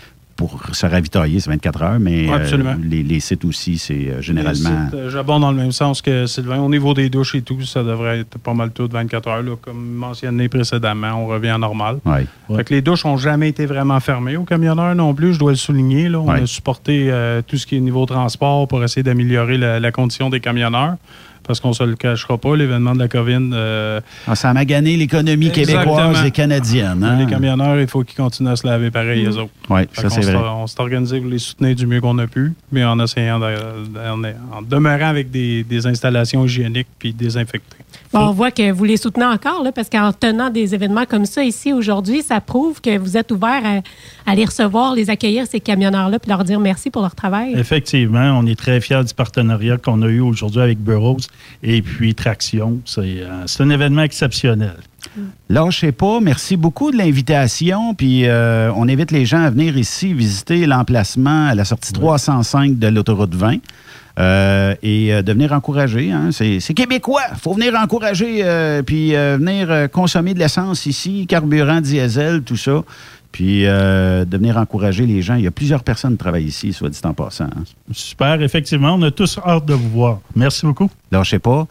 pour se ravitailler, c'est 24 heures, mais Ouais, euh, absolument. les, les sites aussi, c'est euh, généralement. Euh, J'abonde dans le même sens que Sylvain. Au niveau des douches et tout, ça devrait être pas mal tout de 24 heures. là. Comme mentionné précédemment, on revient à normal. Ouais. Fait que les douches n'ont jamais été vraiment fermées aux camionneurs non plus, je dois le souligner. Là. On a supporté tout ce qui est niveau transport pour essayer d'améliorer la, la condition des camionneurs. Parce qu'on se le cachera pas, l'événement de la COVID. euh, Ah, ça a magané l'économie québécoise et canadienne. hein? Les camionneurs, il faut qu'ils continuent à se laver pareil, eux autres. Oui, ça, c'est vrai. On s'est organisé pour les soutenir du mieux qu'on a pu, mais en essayant de, en, en demeurant avec des, des installations hygiéniques puis désinfectées. Bon, on voit que vous les soutenez encore, là, parce qu'en tenant des événements comme ça ici aujourd'hui, ça prouve que vous êtes ouvert à, à les recevoir, les accueillir, ces camionneurs-là, puis leur dire merci pour leur travail. Effectivement, on est très fiers du partenariat qu'on a eu aujourd'hui avec Burroughs et puis Traction. C'est euh, c'est un événement exceptionnel. Lâchez pas. Merci beaucoup de l'invitation. Puis euh, on invite les gens à venir ici visiter l'emplacement à la sortie 305 de l'autoroute 20. Euh, et euh, de venir encourager. hein. C'est québécois. Il faut venir encourager, euh, puis euh, venir consommer de l'essence ici, carburant, diesel, tout ça. Puis de venir encourager les gens. Il y a plusieurs personnes qui travaillent ici, soit dit en passant. hein. Super, effectivement. On a tous hâte de vous voir. Merci beaucoup. Lâchez pas.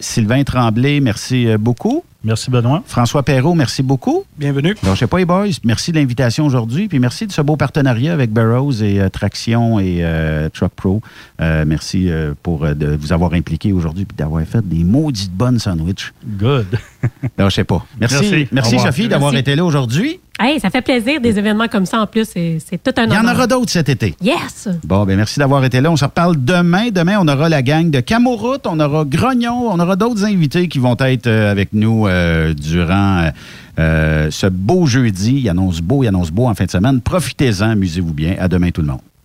Sylvain Tremblay, merci beaucoup. Merci, Benoît. François Perrault, merci beaucoup. Bienvenue. Lâchez pas, les boys. Merci de l'invitation aujourd'hui. Puis merci de ce beau partenariat avec Burroughs et euh, Traction et euh, Truck Pro. Euh, merci euh, pour euh, de vous avoir impliqué aujourd'hui puis d'avoir fait des maudites bonnes sandwichs. Good. Lâchez pas. Merci, Merci. merci, revoir. Sophie d'avoir Merci. été là aujourd'hui. Hey, ça fait plaisir, des événements comme ça en plus. C'est tout un Il y en honneur. aura d'autres cet été. Yes! Bon, ben merci d'avoir été là. On se reparle demain. Demain, on aura la gang de Camoroute, on aura Grognon, on aura d'autres invités qui vont être avec nous euh, durant euh, euh, ce beau jeudi. Il annonce beau, il annonce beau en fin de semaine. Profitez-en, amusez-vous bien. À demain tout le monde.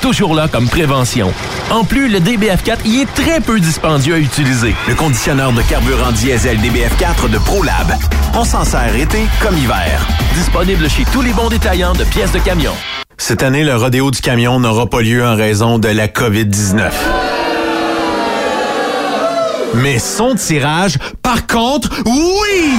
toujours là comme prévention. En plus, le DBF4 y est très peu dispendieux à utiliser. Le conditionneur de carburant diesel DBF4 de ProLab. On s'en sert été comme hiver. Disponible chez tous les bons détaillants de pièces de camion. Cette année, le rodéo du camion n'aura pas lieu en raison de la COVID-19. Mais son tirage, par contre, oui!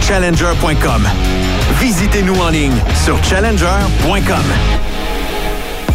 challenger.com. Visitez-nous en ligne sur challenger.com.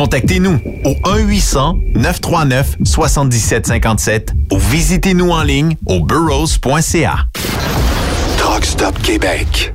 Contactez-nous au 1-800-939-7757 ou visitez-nous en ligne au burrows.ca. Truck Stop Québec.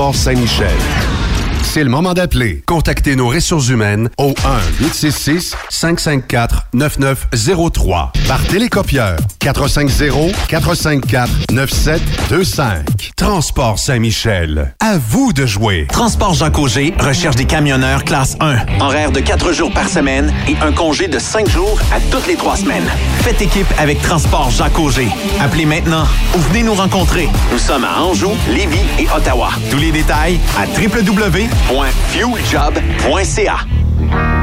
Saint-Michel. C'est le moment d'appeler. Contactez nos ressources humaines au 1-866-554-9903 par télécopieur 450-454-9725. Transport Saint-Michel. À vous de jouer. Transport Jean Cogé recherche des camionneurs classe 1. Horaire de 4 jours par semaine et un congé de 5 jours à toutes les 3 semaines. Faites équipe avec Transport Jean Cogé. Appelez maintenant ou venez nous rencontrer. Nous sommes à Anjou, Lévis et Ottawa. Tous les détails à www.fueljob.ca.